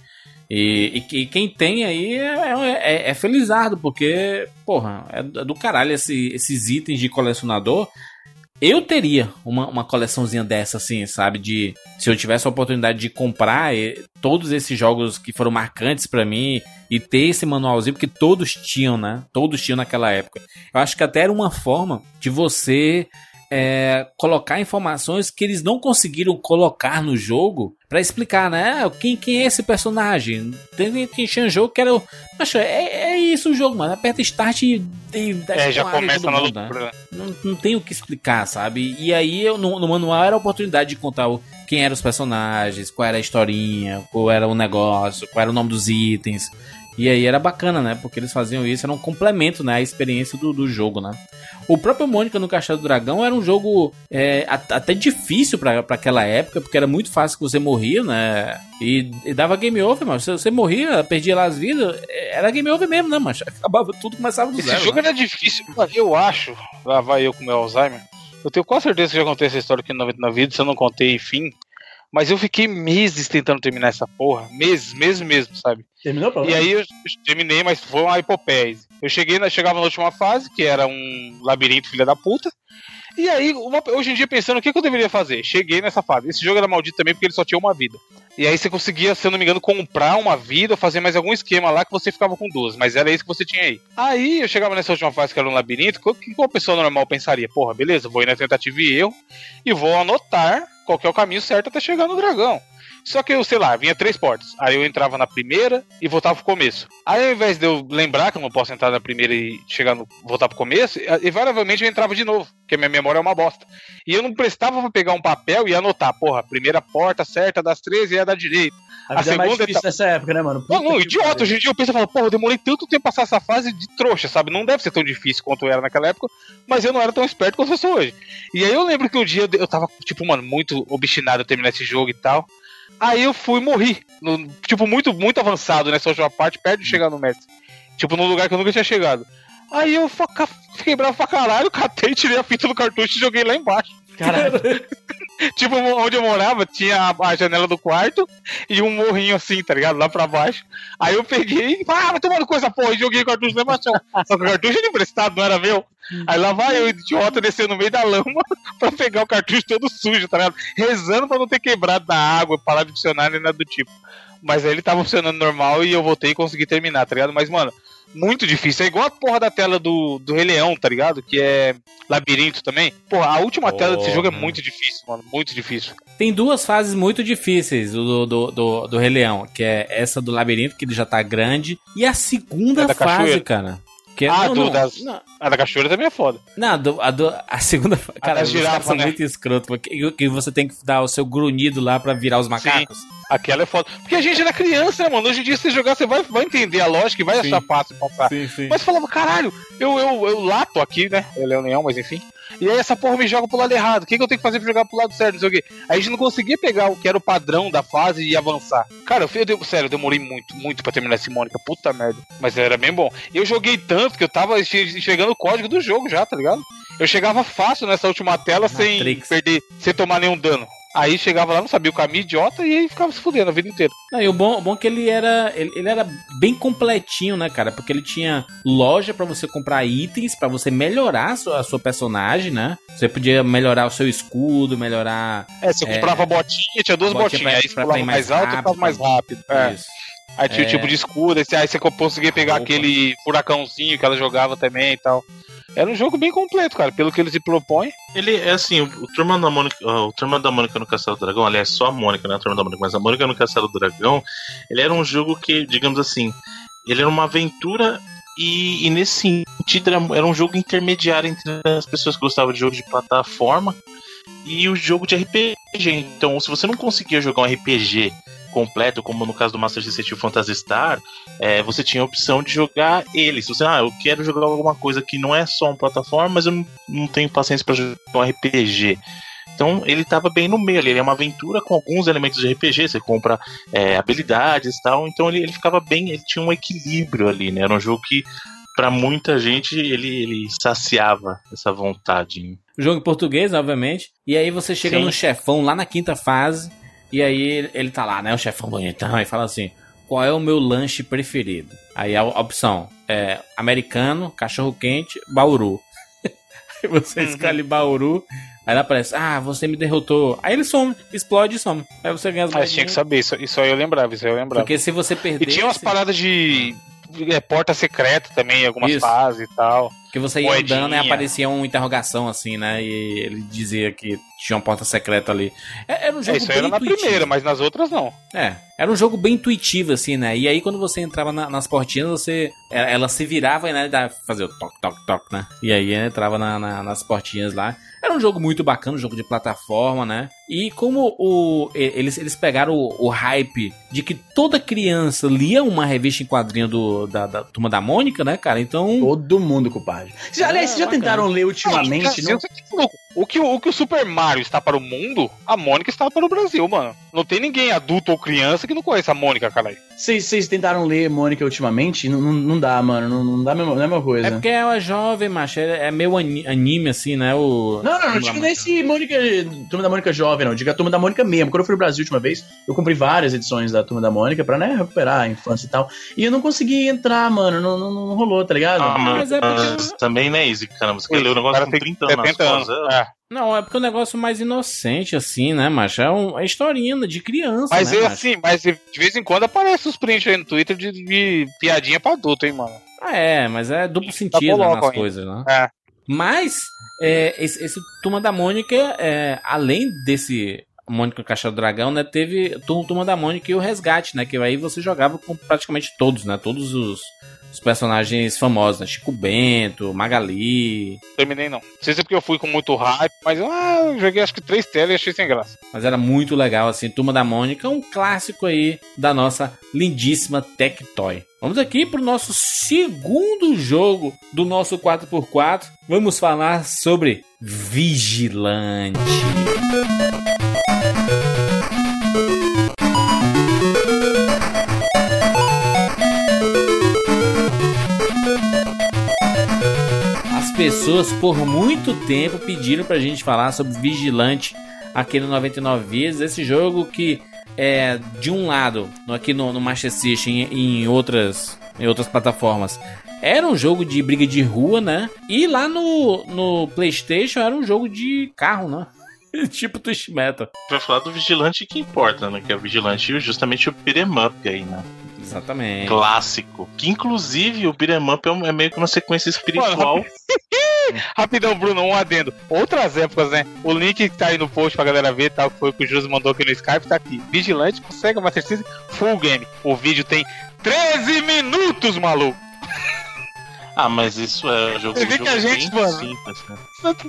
[SPEAKER 4] E, e que- quem tem aí é, é, é felizardo, porque, porra, é do do caralho esse- esses itens de colecionador. Eu teria uma, uma coleçãozinha dessa, assim, sabe? De se eu tivesse a oportunidade de comprar eh, todos esses jogos que foram marcantes pra mim e ter esse manualzinho, porque todos tinham, né? Todos tinham naquela época. Eu acho que até era uma forma de você é, colocar informações que eles não conseguiram colocar no jogo pra explicar, né? Ah, Quem, quem é esse personagem? Tem tinha um jogo que era o. Poxa, é, é isso o jogo, mano. Aperta start e. e
[SPEAKER 5] É, já começa na
[SPEAKER 4] mundo, né?
[SPEAKER 5] loucura.
[SPEAKER 4] não, não tem o que explicar, sabe? E aí eu, no, no manual era a oportunidade de contar o, quem eram os personagens, qual era a historinha, qual era o negócio, qual era o nome dos itens. E aí era bacana, né? Porque eles faziam isso, era um complemento, né? À experiência do, do jogo, né? O próprio Mônica no Castelo do Dragão era um jogo é, a- até difícil pra pra aquela época, porque era muito fácil que você morria, né? E, e dava game over, mano. Se você morria, perdia lá as vidas, era game over mesmo, né, mano? Acabava tudo, começava do
[SPEAKER 5] Esse
[SPEAKER 4] zero.
[SPEAKER 5] jogo
[SPEAKER 4] né?
[SPEAKER 5] era difícil. Eu acho, lá vai eu com meu Alzheimer. Eu tenho quase certeza que já contei essa história aqui no 90 na vida, se eu não contei, enfim. Mas eu fiquei meses tentando terminar essa porra. Meses, meses mesmo, sabe?
[SPEAKER 6] Terminou pra
[SPEAKER 5] E aí eu terminei, mas foi uma epopeia. Eu cheguei, chegava na última fase, que era um labirinto filha da puta. E aí, uma- hoje em dia, pensando o que, que eu deveria fazer. Cheguei nessa fase. Esse jogo era maldito também porque ele só tinha uma vida. E aí você conseguia, se eu não me engano, comprar uma vida, fazer mais algum esquema lá que você ficava com duas. Mas era isso que você tinha aí. Aí eu chegava nessa última fase que era um labirinto, o que uma pessoa normal pensaria? Porra, beleza, vou ir na tentativa e erro e vou anotar qual que é o caminho certo até chegar no dragão. Só que eu, sei lá, vinha três portas. Aí eu entrava na primeira e voltava pro começo. Aí ao invés de eu lembrar que eu não posso entrar na primeira e chegar no. voltar pro começo, invariavelmente eu entrava de novo, porque a minha memória é uma bosta. E eu não prestava pra pegar um papel e anotar, porra, primeira porta certa das três e é da direita.
[SPEAKER 6] A
[SPEAKER 5] a
[SPEAKER 6] é mais
[SPEAKER 5] segunda
[SPEAKER 6] difícil
[SPEAKER 5] etapa-
[SPEAKER 6] nessa época, né, mano?
[SPEAKER 5] Não,
[SPEAKER 6] Puta
[SPEAKER 5] não,
[SPEAKER 6] que
[SPEAKER 5] idiota.
[SPEAKER 6] pariu.
[SPEAKER 5] Hoje em dia eu penso e falo, porra, eu demorei tanto tempo pra passar essa fase de trouxa, sabe? Não deve ser tão difícil quanto era naquela época, mas eu não era tão esperto quanto eu sou hoje. E aí eu lembro que um dia eu tava, tipo, mano, muito obstinado a terminar esse jogo e tal. Aí eu fui e morri. No- tipo, muito, muito avançado nessa última parte, perto de chegar no mestre. Tipo, num lugar que eu nunca tinha chegado. Aí eu fiquei bravo pra caralho, *laughs* catei, tirei a fita do cartucho e joguei lá embaixo.
[SPEAKER 6] Caralho. *laughs* *laughs*
[SPEAKER 5] tipo, onde eu morava, tinha a, janela do quarto e um morrinho assim, tá ligado? Lá pra baixo. Aí eu peguei, ah, vai tomando coisa, porra, e joguei cartucho lá embaixo. Só que o cartucho era emprestado, não era meu. Aí lá vai eu, idiota, descer no meio da lama *laughs* pra pegar o cartucho todo sujo, tá ligado? Rezando pra não ter quebrado da água, parar de funcionar nem nada do tipo. Mas aí ele tava funcionando normal e eu voltei e consegui terminar, tá ligado? Mas, mano, muito difícil. É igual a porra da tela do, do Rei Leão, tá ligado? Que é labirinto também. Porra, a última tela desse jogo é muito difícil, mano. Muito difícil.
[SPEAKER 4] Tem duas fases muito difíceis do, do, do, do Rei Leão, que é essa do labirinto, que ele já tá grande, e a segunda
[SPEAKER 5] É
[SPEAKER 4] fase,
[SPEAKER 5] cachoeira.
[SPEAKER 4] cara.
[SPEAKER 5] Ah,
[SPEAKER 4] não,
[SPEAKER 5] do,
[SPEAKER 4] não,
[SPEAKER 5] das,
[SPEAKER 4] não.
[SPEAKER 5] a da cachoeira também é foda.
[SPEAKER 4] Não, do- a, do- a segunda. Cara,
[SPEAKER 5] das
[SPEAKER 4] os caras
[SPEAKER 5] girafas,
[SPEAKER 4] são
[SPEAKER 5] né?
[SPEAKER 4] muito escroto. porque- Que você tem que dar o seu grunhido lá pra virar os macacos.
[SPEAKER 5] Aquela é foda. Porque a gente era criança, né, mano? Hoje em dia, se você jogar, você vai, vai entender a lógica e vai
[SPEAKER 4] Sim.
[SPEAKER 5] achar fácil passar.
[SPEAKER 4] Sim, sim.
[SPEAKER 5] Mas falava, caralho, eu, eu, eu lato aqui, né? Ele é um leão, mas enfim. E aí essa porra me joga pro lado errado. O que, que eu tenho que fazer pra jogar pro lado certo? Não sei o quê. Aí a gente não conseguia pegar o que era o padrão da fase e avançar. Cara, eu, fui- eu, sério, eu demorei muito, muito pra terminar esse Mônica. Puta merda. Mas era bem bom. E eu joguei tanto que eu tava enxergando o código do jogo já, tá ligado? Eu chegava fácil nessa última tela sem
[SPEAKER 4] Matrix.
[SPEAKER 5] perder, sem tomar nenhum dano. Aí chegava lá, não sabia o caminho idiota e aí ficava se fudendo a vida inteira.
[SPEAKER 4] Não, e o bom, o bom é que ele era, ele, ele era bem completinho, né, cara? Porque ele tinha loja pra você comprar itens, pra você melhorar a sua, a sua personagem, né? Você podia melhorar o seu escudo, melhorar.
[SPEAKER 5] É, você
[SPEAKER 4] É.
[SPEAKER 5] comprava botinha, tinha duas
[SPEAKER 4] botinha
[SPEAKER 5] botinhas.
[SPEAKER 4] pra-
[SPEAKER 5] aí você
[SPEAKER 4] pra-
[SPEAKER 5] mais,
[SPEAKER 4] mais
[SPEAKER 5] alto e ficava mais rápido. É.
[SPEAKER 4] Isso.
[SPEAKER 5] Aí tinha o
[SPEAKER 4] É.
[SPEAKER 5] tipo de escudo, aí você conseguia pegar
[SPEAKER 4] Roupa.
[SPEAKER 5] aquele furacãozinho que ela jogava também e tal. Era um jogo bem completo, cara, pelo que ele se propõe.
[SPEAKER 8] Ele é assim, o, o Turma da Mônica, o Turma da Mônica no Castelo do Dragão, aliás, só a Mônica, não é a Turma da Mônica, mas a Mônica no Castelo do Dragão, ele era um jogo que, digamos assim, ele era uma aventura e, e nesse sentido era, era um jogo intermediário entre as pessoas que gostavam de jogo de plataforma e o jogo de RPG. Então, se você não conseguia jogar um RPG completo, como no caso do Master System Phantasy Star, é, você tinha a opção de jogar ele. Se você, ah, eu quero jogar alguma coisa que não é só uma plataforma, mas eu não, não tenho paciência para jogar um RPG. Então ele estava bem no meio ali, ele é uma aventura com alguns elementos de RPG, você compra é, habilidades e tal, então ele, ele ficava bem, ele tinha um equilíbrio ali, né? Era um jogo que para muita gente ele, ele saciava essa vontade.
[SPEAKER 4] O jogo em português, obviamente. E aí você chega
[SPEAKER 8] Sim.
[SPEAKER 4] no chefão lá na quinta fase. E aí ele, tá lá, né? O chefão bonitão. E fala assim: Qual é o meu lanche preferido? Aí a, opção é americano, cachorro quente, bauru. *laughs* aí você escolhe bauru. Aí ela aparece: Ah, você me derrotou. Aí ele some, explode e some. Aí você ganha as
[SPEAKER 5] Mas tinha que saber, isso, isso aí eu lembrava, isso aí eu lembrava.
[SPEAKER 4] Porque se você
[SPEAKER 5] E
[SPEAKER 4] perder.
[SPEAKER 5] tinha umas paradas de, é, porta secreta também, algumas
[SPEAKER 4] Isso.
[SPEAKER 5] fases e tal.
[SPEAKER 4] Que você ia
[SPEAKER 5] Moedinha.
[SPEAKER 4] andando e aparecia uma interrogação assim, né? E ele dizia que tinha uma porta secreta ali. É- Era um jogo
[SPEAKER 5] É, isso
[SPEAKER 4] bem
[SPEAKER 5] era na
[SPEAKER 4] intuitivo.
[SPEAKER 5] primeira, mas nas outras não.
[SPEAKER 4] É, era um jogo bem intuitivo, assim, né? E aí quando você entrava na- nas portinhas, você. Ela, ela se virava e né, dava- fazia o toque, toque, toque, né? E aí entrava na- na- nas portinhas lá. Era um jogo muito bacana, um jogo de plataforma, né? E como o, e- eles, eles pegaram o, o hype de que toda criança lia uma revista em quadrinho do, da, da Turma da Mônica, né, cara? Então.
[SPEAKER 6] Todo mundo, compadre. Vocês- Aliás, vocês já
[SPEAKER 4] bacana.
[SPEAKER 6] tentaram ler ultimamente?
[SPEAKER 5] Brasil,
[SPEAKER 6] Não?
[SPEAKER 5] você tá louco. O que, o que o Super Mario está para o mundo, a Mônica está para o Brasil, mano. Não tem ninguém adulto ou criança que não conheça a Mônica, caralho.
[SPEAKER 6] Vocês tentaram ler Mônica ultimamente? Não, não, não dá, mano. Não, não dá a mesma, não é a mesma coisa.
[SPEAKER 4] É porque ela é jovem, macho. É, é meio ani- anime, assim, né? O,
[SPEAKER 6] Não, não, não digo nesse Mônica, Turma da Mônica jovem, não. Diga a Turma da Mônica mesmo. Quando eu fui no Brasil a última vez, eu comprei várias edições da Turma da Mônica pra, né, recuperar a infância e tal. E eu não consegui entrar, mano. Não, não, não rolou, tá ligado?
[SPEAKER 8] Ah,
[SPEAKER 4] mas é porque-
[SPEAKER 8] mas também, né, Easy? Caramba, você quer ler o negócio
[SPEAKER 5] cara
[SPEAKER 8] com
[SPEAKER 5] tem
[SPEAKER 8] 30 anos nas
[SPEAKER 5] 70 anos. É.
[SPEAKER 4] Não, é porque é um negócio mais inocente, assim, né, macho? É uma historinha de criança,
[SPEAKER 5] Mas
[SPEAKER 4] né,
[SPEAKER 5] é assim, mas de vez em quando aparece os prints aí no Twitter de, de piadinha pra adulto, hein, mano.
[SPEAKER 4] Ah, é, mas é duplo sentido né,
[SPEAKER 5] colocam
[SPEAKER 4] nas coisas, né?
[SPEAKER 5] É.
[SPEAKER 4] Mas, é, esse, esse Turma da Mônica, é, além desse Mônica Caixa do Dragão, né, teve Tur- Turma da Mônica e o Resgate, né, que aí você jogava com praticamente todos, né, todos os, os personagens famosos, né, Chico Bento, Magali,
[SPEAKER 5] Terminei não. Não sei se é porque eu fui com muito hype, mas ah, eu joguei acho que três telas e achei sem graça.
[SPEAKER 4] mas era muito legal, assim, Turma da Mônica, um clássico aí da nossa lindíssima Tectoy. Vamos aqui pro nosso segundo jogo do nosso 4x4. Vamos falar sobre Vigilante. Pessoas por muito tempo pediram pra gente falar sobre Vigilante, aqui no 99 Vidas. Esse jogo que é de um lado, aqui no, no Master System e em outras, em outras plataformas, era um jogo de briga de rua, né? E lá no, no PlayStation era um jogo de carro, né? *laughs* tipo Twist Metal.
[SPEAKER 8] Vai falar do Vigilante que importa, né? Que é o Vigilante e justamente o Beat'em Up aí, né?
[SPEAKER 4] Exatamente.
[SPEAKER 8] Clássico. Que inclusive o Beat'em Up é, um- é meio que uma sequência espiritual. *laughs* *laughs*
[SPEAKER 5] Rapidão, Bruno, um adendo. Outras épocas, né? O link que tá aí no post pra galera ver, tal, que foi o que o Jus mandou aqui no Skype, tá aqui. Vigilante consegue Master System Full Game. O vídeo tem 13 minutos, maluco.
[SPEAKER 8] Ah, mas isso é jogo,
[SPEAKER 5] Você vê
[SPEAKER 8] jogo
[SPEAKER 5] que a gente, mano-
[SPEAKER 8] simples, né?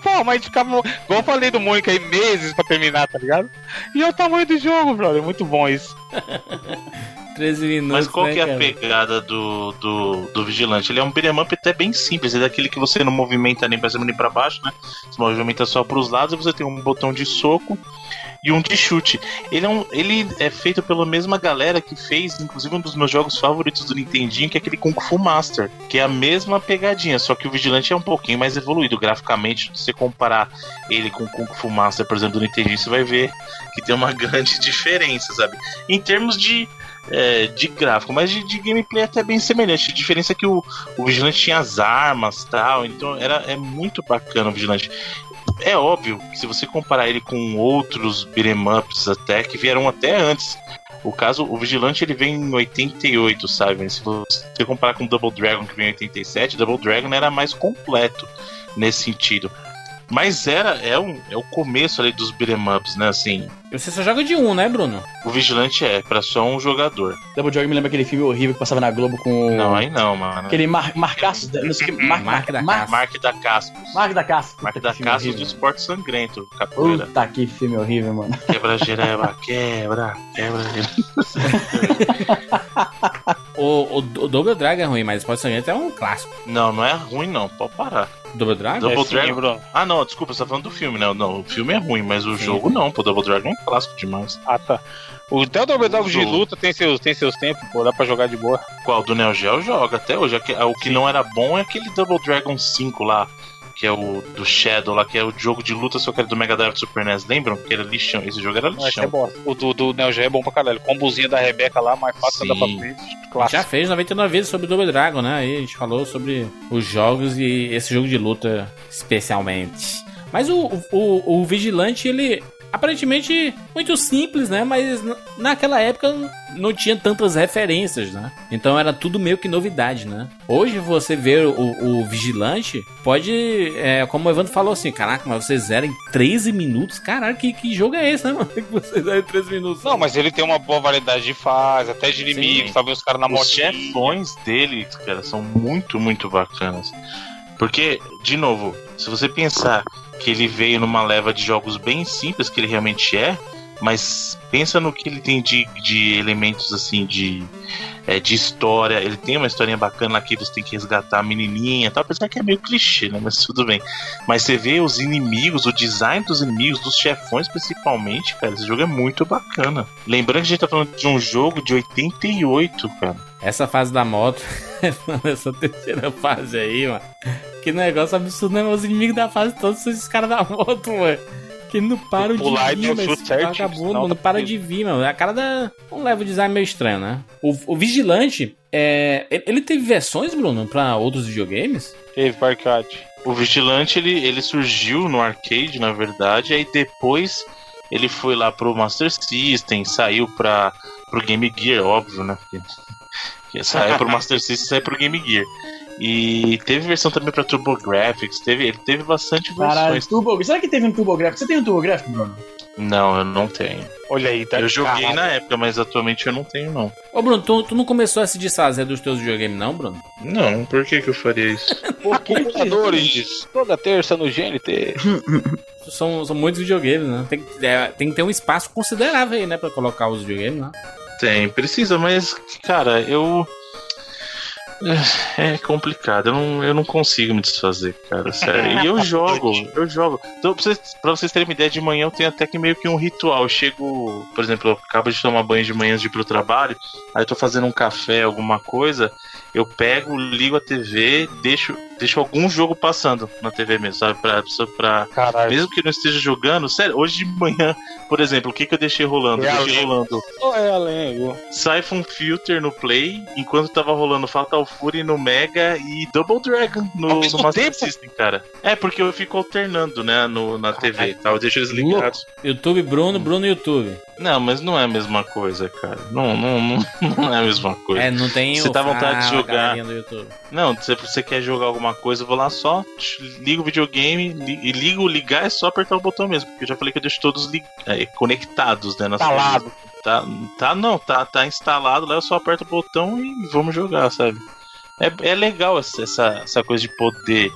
[SPEAKER 5] Pô, mas a gente ficava. Igual eu falei do Mônica aí, meses pra terminar, tá ligado? E é o tamanho do jogo, brother. Muito bom isso. *laughs*
[SPEAKER 4] 13 minutos.
[SPEAKER 8] Mas qual
[SPEAKER 4] né,
[SPEAKER 8] que é a
[SPEAKER 4] cara?
[SPEAKER 8] pegada do, do, do Vigilante? Ele é um beat'em up até bem simples. Ele é daquele que você não movimenta nem pra cima nem pra baixo, né? Você movimenta só pros lados e você tem um botão de soco e um de chute. Ele é, um, ele é feito pela mesma galera que fez, inclusive, um dos meus jogos favoritos do Nintendinho, que é aquele Kung Fu Master. Que é a mesma pegadinha, só que o Vigilante é um pouquinho mais evoluído graficamente. Se você comparar ele com o Kung Fu Master, por exemplo, do Nintendinho, você vai ver que tem uma *laughs* grande diferença, sabe? Em termos de é, de gráfico, mas de, de gameplay até bem semelhante. A diferença é que o, o Vigilante tinha as armas tal, então era, é muito bacana o Vigilante. É óbvio que se você comparar ele com outros beat'em ups até, que vieram até antes. O caso, o Vigilante ele vem em 88, sabe? Se você comparar com o Double Dragon que vem em 87, Double Dragon era mais completo nesse sentido. Mas era é, um, é o começo ali dos beat'em ups, né? Assim,
[SPEAKER 4] Você só joga de um, né, Bruno?
[SPEAKER 8] o Vigilante é para só um jogador.
[SPEAKER 6] Double Dragon me lembra aquele filme horrível que passava na Globo com.
[SPEAKER 8] Não, aí não, mano.
[SPEAKER 6] Aquele mar, Marcaços. da- Não sei que. Mar,
[SPEAKER 4] Mark da
[SPEAKER 6] Mar-.
[SPEAKER 8] Mark da Cascos.
[SPEAKER 6] Mark da Caça.
[SPEAKER 8] Mark da Cascos do esporte sangrento, capoeira.
[SPEAKER 6] Puta que filme horrível, mano. *laughs*
[SPEAKER 8] Quebra jereba, quebra, quebra *laughs*
[SPEAKER 4] O, o, o Double Dragon é ruim, mas Esporte Sangrento é um clássico.
[SPEAKER 8] Não, não é ruim não, pode parar.
[SPEAKER 4] Double Dragon?
[SPEAKER 8] Double
[SPEAKER 5] É sim,
[SPEAKER 8] Dragon.
[SPEAKER 5] Bruno.
[SPEAKER 8] Ah não, desculpa, você tá falando do filme, né? Não, o filme é ruim, mas o
[SPEAKER 4] Sim.
[SPEAKER 8] jogo não, pô, Double Dragon é um clássico demais.
[SPEAKER 5] Ah, tá. O até o Double Dragon de
[SPEAKER 8] Jogo.
[SPEAKER 5] luta tem seus, tem seus tempos, pô, dá pra jogar de boa.
[SPEAKER 8] Qual? Do Neo Geo joga até hoje. Aque- O que não era bom é aquele Double Dragon 5 lá, que é o do Shadow lá, que é o jogo de luta, só que era do Mega Drive do Super NES. Lembram? Que era lixão. Esse jogo era
[SPEAKER 5] esse é
[SPEAKER 8] lixão.
[SPEAKER 5] bosta. O do, do Neo Geo é bom pra caralho. Combozinha da Rebeca lá, mais fácil andar pra
[SPEAKER 8] Sim.
[SPEAKER 5] frente.
[SPEAKER 4] Já
[SPEAKER 5] Clássico.
[SPEAKER 4] fez 99 vezes sobre Double Dragon, né? Aí a gente falou sobre os jogos e esse jogo de luta especialmente. Mas o, o, o Vigilante, ele aparentemente muito simples, né? Mas naquela época não tinha tantas referências, né? Então era tudo meio que novidade, né? Hoje você vê o, o Vigilante, pode, é, como o Evandro falou assim, caraca, mas você zera em 13 minutos? Caralho, que, que jogo é esse, né, *laughs* mano? Que você zera em 13 minutos?
[SPEAKER 5] Não, mas ele tem uma boa variedade de fases, até de inimigos, sabe? Os caras na
[SPEAKER 8] Os
[SPEAKER 5] motinha.
[SPEAKER 8] chefões dele, cara, são muito, muito bacanas. Porque, de novo, se você pensar que ele veio numa leva de jogos bem simples, que ele realmente é, mas pensa no que ele tem de, de elementos assim de, é, de história. Ele tem uma historinha bacana que você tem que resgatar a menininha e tal, apesar que é meio clichê, né? Mas tudo bem. Mas você vê os inimigos, o design dos inimigos, dos chefões principalmente, cara, esse jogo é muito bacana. Lembrando que a gente tá falando de um jogo de 88, cara.
[SPEAKER 4] Essa fase da moto, *laughs* essa terceira fase aí, mano. Que negócio absurdo, né? Os inimigos da fase todos são esses caras da moto, mano. Que não param de vir,
[SPEAKER 5] dar o
[SPEAKER 4] mas
[SPEAKER 5] chute certinho,
[SPEAKER 4] vagabundo,
[SPEAKER 5] senão
[SPEAKER 4] mano, não
[SPEAKER 5] tá
[SPEAKER 4] para de vir, mano. A cara da. Um leva o design meio estranho, né? O, o Vigilante, é... ele- ele teve versões, Bruno, pra outros videogames?
[SPEAKER 5] Teve pra arcade.
[SPEAKER 8] O Vigilante ele, ele surgiu no arcade, na verdade, aí depois ele foi lá pro Master System, saiu pra, pro Game Gear, óbvio, né? Porque- porque Saiu pro Master System e saiu pro Game Gear. E teve versão também pra TurboGrafx, teve, ele teve bastante
[SPEAKER 6] Caralho,
[SPEAKER 8] versões.
[SPEAKER 6] Turbo... será que teve um TurboGrafx? Você tem um TurboGrafx, Bruno?
[SPEAKER 8] Não, eu não tenho.
[SPEAKER 5] Olha aí, tá
[SPEAKER 8] Eu joguei
[SPEAKER 5] caralho.
[SPEAKER 8] na época, mas atualmente eu não tenho, não.
[SPEAKER 4] Ô, Bruno, tu, tu não começou a se desfazer dos teus videogames, não, Bruno?
[SPEAKER 8] Não, por que, que eu faria isso? *laughs*
[SPEAKER 5] Computadores, toda terça no GNT. *laughs*
[SPEAKER 4] São, são muitos videogames, né? Tem, que- é, tem que ter um espaço considerável aí, né? Pra colocar os videogames, né?
[SPEAKER 8] Tem, precisa, mas, cara, eu. É é complicado, eu não, eu não consigo me desfazer, cara, sério. E eu *laughs* jogo, eu jogo. Então, pra vocês, pra vocês terem uma ideia, de manhã eu tenho até que meio que um ritual. Eu chego, por exemplo, eu acabo de tomar banho de manhã antes de ir pro trabalho, aí eu tô fazendo um café, alguma coisa, eu pego, ligo a TV, deixo deixo algum jogo passando na TV mesmo, sabe? Pra, pra,
[SPEAKER 5] Caralho.
[SPEAKER 8] mesmo que não esteja jogando, sério, hoje de manhã, por exemplo, o que, que eu deixei rolando?
[SPEAKER 5] É
[SPEAKER 8] deixei rolando
[SPEAKER 5] é além.
[SPEAKER 8] Siphon Filter no Play, enquanto tava rolando Fatal Fury no Mega e Double Dragon no, no Master
[SPEAKER 5] tempo?
[SPEAKER 8] System, cara. É, porque eu fico alternando, né, no, na TV, tá? Eu deixo eles ligados.
[SPEAKER 4] YouTube Bruno, Bruno YouTube.
[SPEAKER 8] Não, mas não é a mesma coisa, cara. Não, não, não, *laughs* não é a mesma coisa.
[SPEAKER 4] É, não tem
[SPEAKER 8] Você tá à vontade de jogar. Não, se você quer jogar alguma coisa, eu vou lá só, ligo o videogame li- e ligo, ligar é só apertar o botão mesmo, porque eu já falei que eu deixo todos li- é, conectados, né?
[SPEAKER 5] Instalado.
[SPEAKER 8] Tá, tá, não, tá, tá instalado lá, eu só aperto o botão e vamos jogar, sabe? É, é legal essa, essa, essa coisa de poder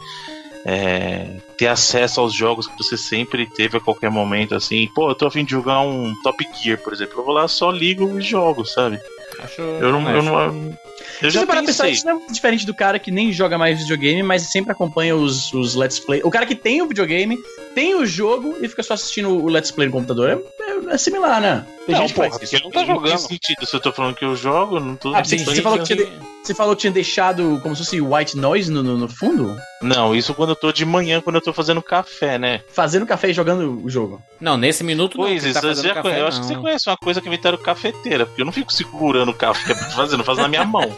[SPEAKER 8] é, ter acesso aos jogos que você sempre teve a qualquer momento, assim. Pô, eu tô afim de jogar um Top Gear, por exemplo. Eu vou lá, só ligo e jogo, sabe?
[SPEAKER 4] Acho
[SPEAKER 8] Eu não. Eu, não, eu já
[SPEAKER 6] pra pensar, isso não é muito diferente do cara que nem joga mais videogame, mas sempre acompanha os, os Let's Play. O cara que tem o videogame, tem o jogo e fica só assistindo o Let's Play no computador. É, é- é similar, né? Tem
[SPEAKER 5] Não,
[SPEAKER 6] gente que
[SPEAKER 5] porra, ele não tá
[SPEAKER 8] Em que
[SPEAKER 5] jogando.
[SPEAKER 8] sentido? Se eu tô falando que eu jogo, não tô.
[SPEAKER 6] Ah, você,
[SPEAKER 8] não
[SPEAKER 6] você falou que
[SPEAKER 8] entendendo.
[SPEAKER 6] tinha, você falou que tinha deixado como se fosse white noise no, no, no fundo?
[SPEAKER 8] Não, isso quando eu tô de manhã, quando eu tô fazendo café, né?
[SPEAKER 6] Fazendo café e jogando o jogo.
[SPEAKER 4] Não, nesse minuto não.
[SPEAKER 8] Pois,
[SPEAKER 4] que ele
[SPEAKER 8] isso
[SPEAKER 4] tá
[SPEAKER 8] eu
[SPEAKER 4] café,
[SPEAKER 8] acho que
[SPEAKER 4] não.
[SPEAKER 8] você conhece uma coisa que inventaram cafeteira, porque eu não fico segurando o café pra fazer, não faço na minha mão.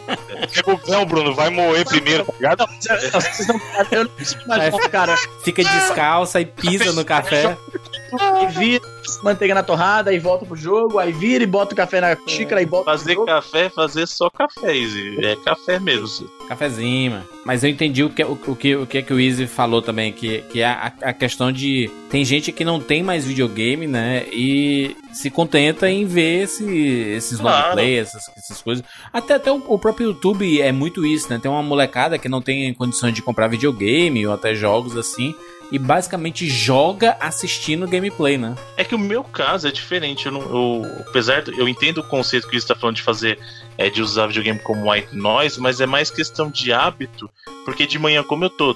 [SPEAKER 5] Não, Bruno, vai moer primeiro, tá ligado?
[SPEAKER 6] Não, eu não consigo imaginar o cara
[SPEAKER 4] Fica descalça e pisa no café.
[SPEAKER 6] que vira manteiga na torrada e volta pro jogo, aí vira e bota o café na xícara e bota pro
[SPEAKER 8] Fazer
[SPEAKER 6] jogo.
[SPEAKER 8] café, fazer só café, Izzy. É café mesmo.
[SPEAKER 4] Cafezinho, mano. Mas eu entendi o que, o, o que, o que, é que o Easy falou também, que, que é a, a questão de. Tem gente que não tem mais videogame, né? E se contenta em ver esse, esses long
[SPEAKER 8] Claro.
[SPEAKER 4] play, essas, essas coisas. Até, até o, o próprio YouTube é muito isso, né? Tem uma molecada que não tem condições de comprar videogame ou até jogos assim. E basicamente joga assistindo gameplay, né?
[SPEAKER 8] É que o meu caso é diferente. Eu não, eu, apesar de eu entendo o conceito que você está falando de fazer, é, de usar videogame como white noise, mas é mais questão de hábito, porque de manhã, como eu tô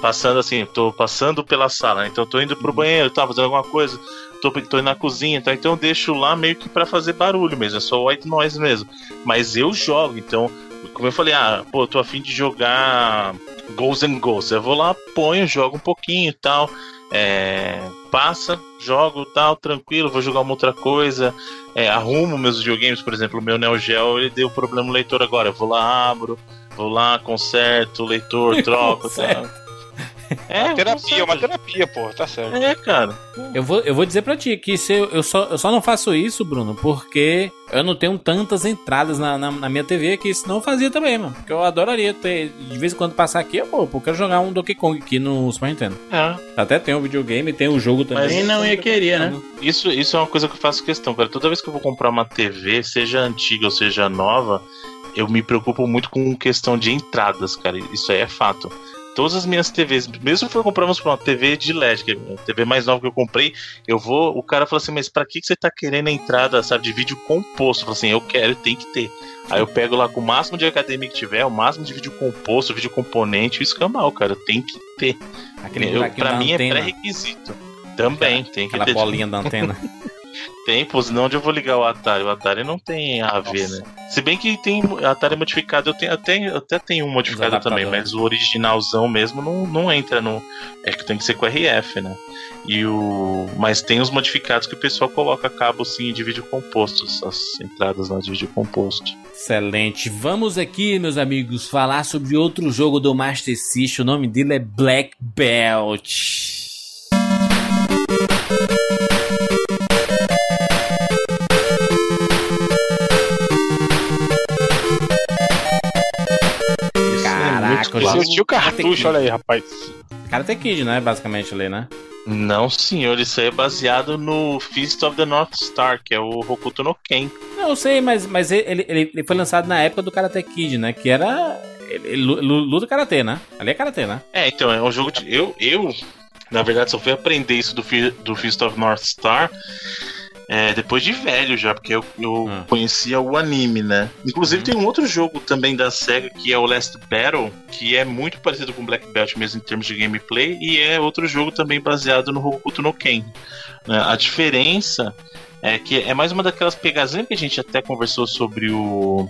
[SPEAKER 8] passando assim, tô passando pela sala, né? então tô indo pro banheiro, tá fazendo alguma coisa, tô, tô indo na cozinha, tá? então eu deixo lá meio que para fazer barulho mesmo, é só white noise mesmo. Mas eu jogo, então, como eu falei, ah, pô, tô afim de jogar Ghosts and Ghosts, eu vou lá, ponho, jogo um pouquinho e tal. É, passa, jogo tal, tranquilo, vou jogar uma outra coisa, é, arrumo meus videogames, por exemplo, o meu Neo Geo ele deu problema no leitor agora, eu vou lá, abro, vou lá, conserto leitor, *laughs* troco, tal. É,
[SPEAKER 5] Terapia, uma
[SPEAKER 8] conserto.
[SPEAKER 5] terapia, pô, tá certo.
[SPEAKER 8] É, cara.
[SPEAKER 4] Eu vou, eu vou dizer pra ti que se eu, eu, só, eu só não faço isso, Bruno, porque eu não tenho tantas entradas na, na, na minha TV que senão eu fazia também, mano. Porque eu adoraria ter, de vez em quando passar aqui, pô, eu quero jogar um Donkey Kong aqui no Super Nintendo.
[SPEAKER 8] É.
[SPEAKER 4] Até tem o videogame, tem o jogo também.
[SPEAKER 6] Quem não ia querer, né?
[SPEAKER 8] Isso, isso é uma coisa que eu faço questão, cara. Toda vez que eu vou comprar uma TV, seja antiga ou seja nova, eu me preocupo muito com questão de entradas, cara. Isso aí é fato. Todas as minhas TVs, mesmo se eu comprar vamos uma TV de LED, que é a TV mais nova que eu comprei, eu vou, o cara fala assim, mas pra que que você tá querendo a entrada, sabe, de vídeo composto? Eu falo assim, eu quero, tem que ter. Aí eu pego lá com o máximo de HDMI que tiver, o máximo de vídeo composto, vídeo componente, o escamal, cara, tem que ter.
[SPEAKER 4] Aquele
[SPEAKER 8] Eu, pra mim é
[SPEAKER 4] antena.
[SPEAKER 8] pré-requisito. Também, tem que
[SPEAKER 4] Aquela
[SPEAKER 8] ter.
[SPEAKER 4] bolinha da antena. *laughs*
[SPEAKER 8] Tem, pô, senão onde eu vou ligar o Atari? O Atari não tem AV, né? Se bem que tem Atari modificado, eu tenho até, eu até tenho um modificado também, mas o originalzão mesmo não, não entra no. É que tem que ser com RF, né? E o. Mas tem os modificados que o pessoal coloca cabo sim de vídeo composto, as entradas lá de vídeo composto.
[SPEAKER 4] Excelente. Vamos aqui, meus amigos, falar sobre outro jogo do Master System. O nome dele é Black Belt. Caraca,
[SPEAKER 5] Você assistiu o cartucho, olha aí, rapaz.
[SPEAKER 4] Karate Kid, né? Basicamente ali, né?
[SPEAKER 8] Não, senhor, isso aí é baseado no Fist of the North Star, que é o Hokuto no Ken.
[SPEAKER 4] Não, eu sei, mas, mas ele, ele, ele foi lançado na época do Karate Kid, né? Que era. Ele, ele lu- lu- luta karatê, né? Ali é karatê, né?
[SPEAKER 8] É, então, é um jogo de. Eu, eu na verdade, só fui aprender isso do, do Fist of North Star é, depois de velho já, porque eu, eu
[SPEAKER 4] Ah.
[SPEAKER 8] conhecia o anime, né? Inclusive, tem um outro jogo também da SEGA que é o Last Battle, que é muito parecido com Black Belt mesmo em termos de gameplay, e é outro jogo também baseado no Hokuto no Ken. né? A diferença é que é mais uma daquelas pegadinhas que a gente até conversou sobre o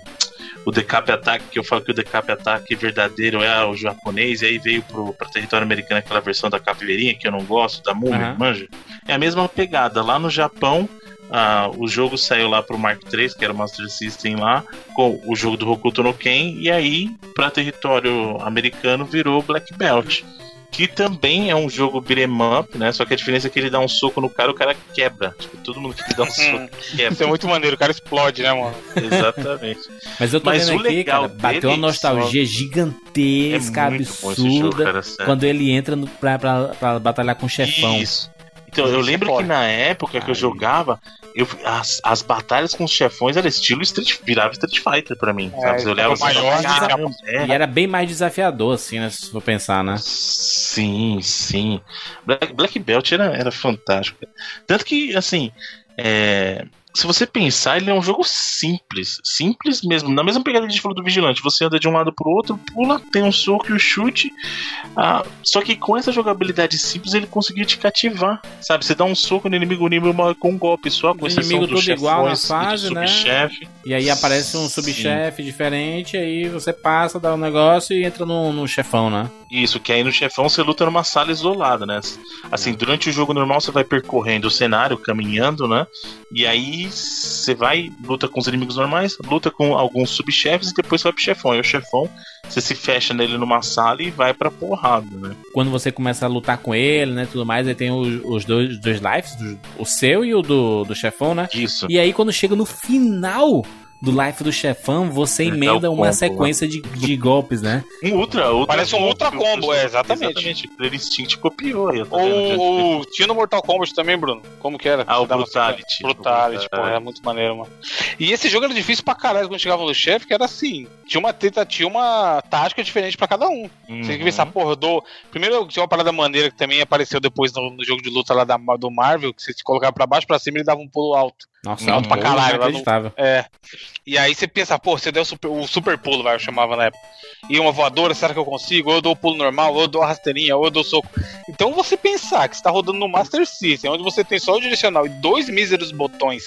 [SPEAKER 8] o Decap Attack, que eu falo que o Decap Attack verdadeiro é o japonês, e aí veio pro, pra território americano aquela versão da Capiveirinha, que eu não gosto, da Múmia,
[SPEAKER 4] Aham.
[SPEAKER 8] manja. É a mesma pegada. Lá no Japão, ah, o jogo saiu lá pro Mark III, que era o Master System lá, com o jogo do Hokuto no Ken, e aí, pra território americano, virou Black Belt. Que também é um jogo beat'em up, né? Só que a diferença é que ele dá um soco no cara, o cara quebra. Tipo, todo mundo que dá um *laughs* soco quebra.
[SPEAKER 5] Isso é muito maneiro, o cara explode, né, mano?
[SPEAKER 8] Exatamente.
[SPEAKER 4] Mas eu tô
[SPEAKER 8] Mas
[SPEAKER 4] vendo
[SPEAKER 8] o
[SPEAKER 4] aqui,
[SPEAKER 8] legal
[SPEAKER 4] cara, bateu uma nostalgia
[SPEAKER 8] só-
[SPEAKER 4] gigantesca,
[SPEAKER 8] É esse jogo,
[SPEAKER 4] absurda,
[SPEAKER 8] cara,
[SPEAKER 4] quando ele entra no, pra, pra, pra batalhar com o chefão.
[SPEAKER 8] Isso. Então, eu
[SPEAKER 5] é
[SPEAKER 8] lembro que na época que eu jogava, eu, as, as batalhas com os chefões era estilo Street, virava Street Fighter pra mim.
[SPEAKER 5] É?
[SPEAKER 8] Eu olhava
[SPEAKER 5] ficava maior,
[SPEAKER 8] caramba,
[SPEAKER 4] E
[SPEAKER 8] é,
[SPEAKER 4] era bem mais desafiador, assim, né? Se for pensar, né?
[SPEAKER 8] Sim, sim. Black, Black Belt era, era fantástico. Tanto que, assim, é, se você pensar, ele é um jogo simples. Simples mesmo. Na mesma pegada que a gente falou do Vigilante. Você anda de um lado pro outro, pula, tem um soco e o chute. Ah, só que com essa jogabilidade simples, ele conseguiu te cativar. Sabe? Você dá um soco no inimigo, o inimigo morre com um golpe só, com exceção
[SPEAKER 4] inimigos
[SPEAKER 8] dos
[SPEAKER 4] tudo igual na fase, né?
[SPEAKER 8] subchefe.
[SPEAKER 4] E aí aparece um subchefe diferente, aí você passa, dá um negócio e entra no, no chefão, né?
[SPEAKER 8] Isso, que aí no chefão você luta numa sala isolada, né? Assim, durante o jogo normal você vai percorrendo o cenário, caminhando, né? E aí você vai, luta com os inimigos normais, luta com alguns subchefes e depois vai pro chefão. E o chefão, você se fecha nele numa sala e vai pra porrada, né?
[SPEAKER 4] Quando você começa a lutar com ele, né, tudo mais, aí tem os, os dois, dois lives, o seu e o do, do chefão, né?
[SPEAKER 8] Isso.
[SPEAKER 4] E aí quando chega no final do life do chefão, você
[SPEAKER 8] Ele
[SPEAKER 4] emenda uma
[SPEAKER 8] combo,
[SPEAKER 4] sequência de, de golpes, né?
[SPEAKER 8] Um ultra, ultra
[SPEAKER 5] Parece um ultra combo, é, exatamente.
[SPEAKER 8] Exatamente. O Instinct copiou aí?
[SPEAKER 5] Ou, ou tinha no Mortal Kombat também, Bruno. Como que era?
[SPEAKER 8] Ah, o Brutality.
[SPEAKER 5] Brutality, pô, era muito maneiro, mano. E esse jogo era difícil pra caralho quando chegava no chefe, que era assim. Tinha uma teta, tinha uma tática diferente pra cada um. Você tem que ver essa
[SPEAKER 8] Uhum.
[SPEAKER 5] porra, dou. Primeiro tinha uma parada maneira que também apareceu depois no, no jogo de luta lá da, do Marvel, que você te colocava pra baixo pra cima e ele dava um pulo alto.
[SPEAKER 4] Nossa,
[SPEAKER 5] Alto pra
[SPEAKER 4] um
[SPEAKER 5] caralho, lá no-
[SPEAKER 4] inacreditável.
[SPEAKER 5] É. E aí você pensa, pô, você deu o super, o super pulo, vai, eu chamava na época. E uma voadora, será que eu consigo? Ou eu dou o pulo normal, ou eu dou a rasteirinha, ou eu dou soco. Então você pensar que você tá rodando no Master System, onde você tem só o direcional e dois míseros botões,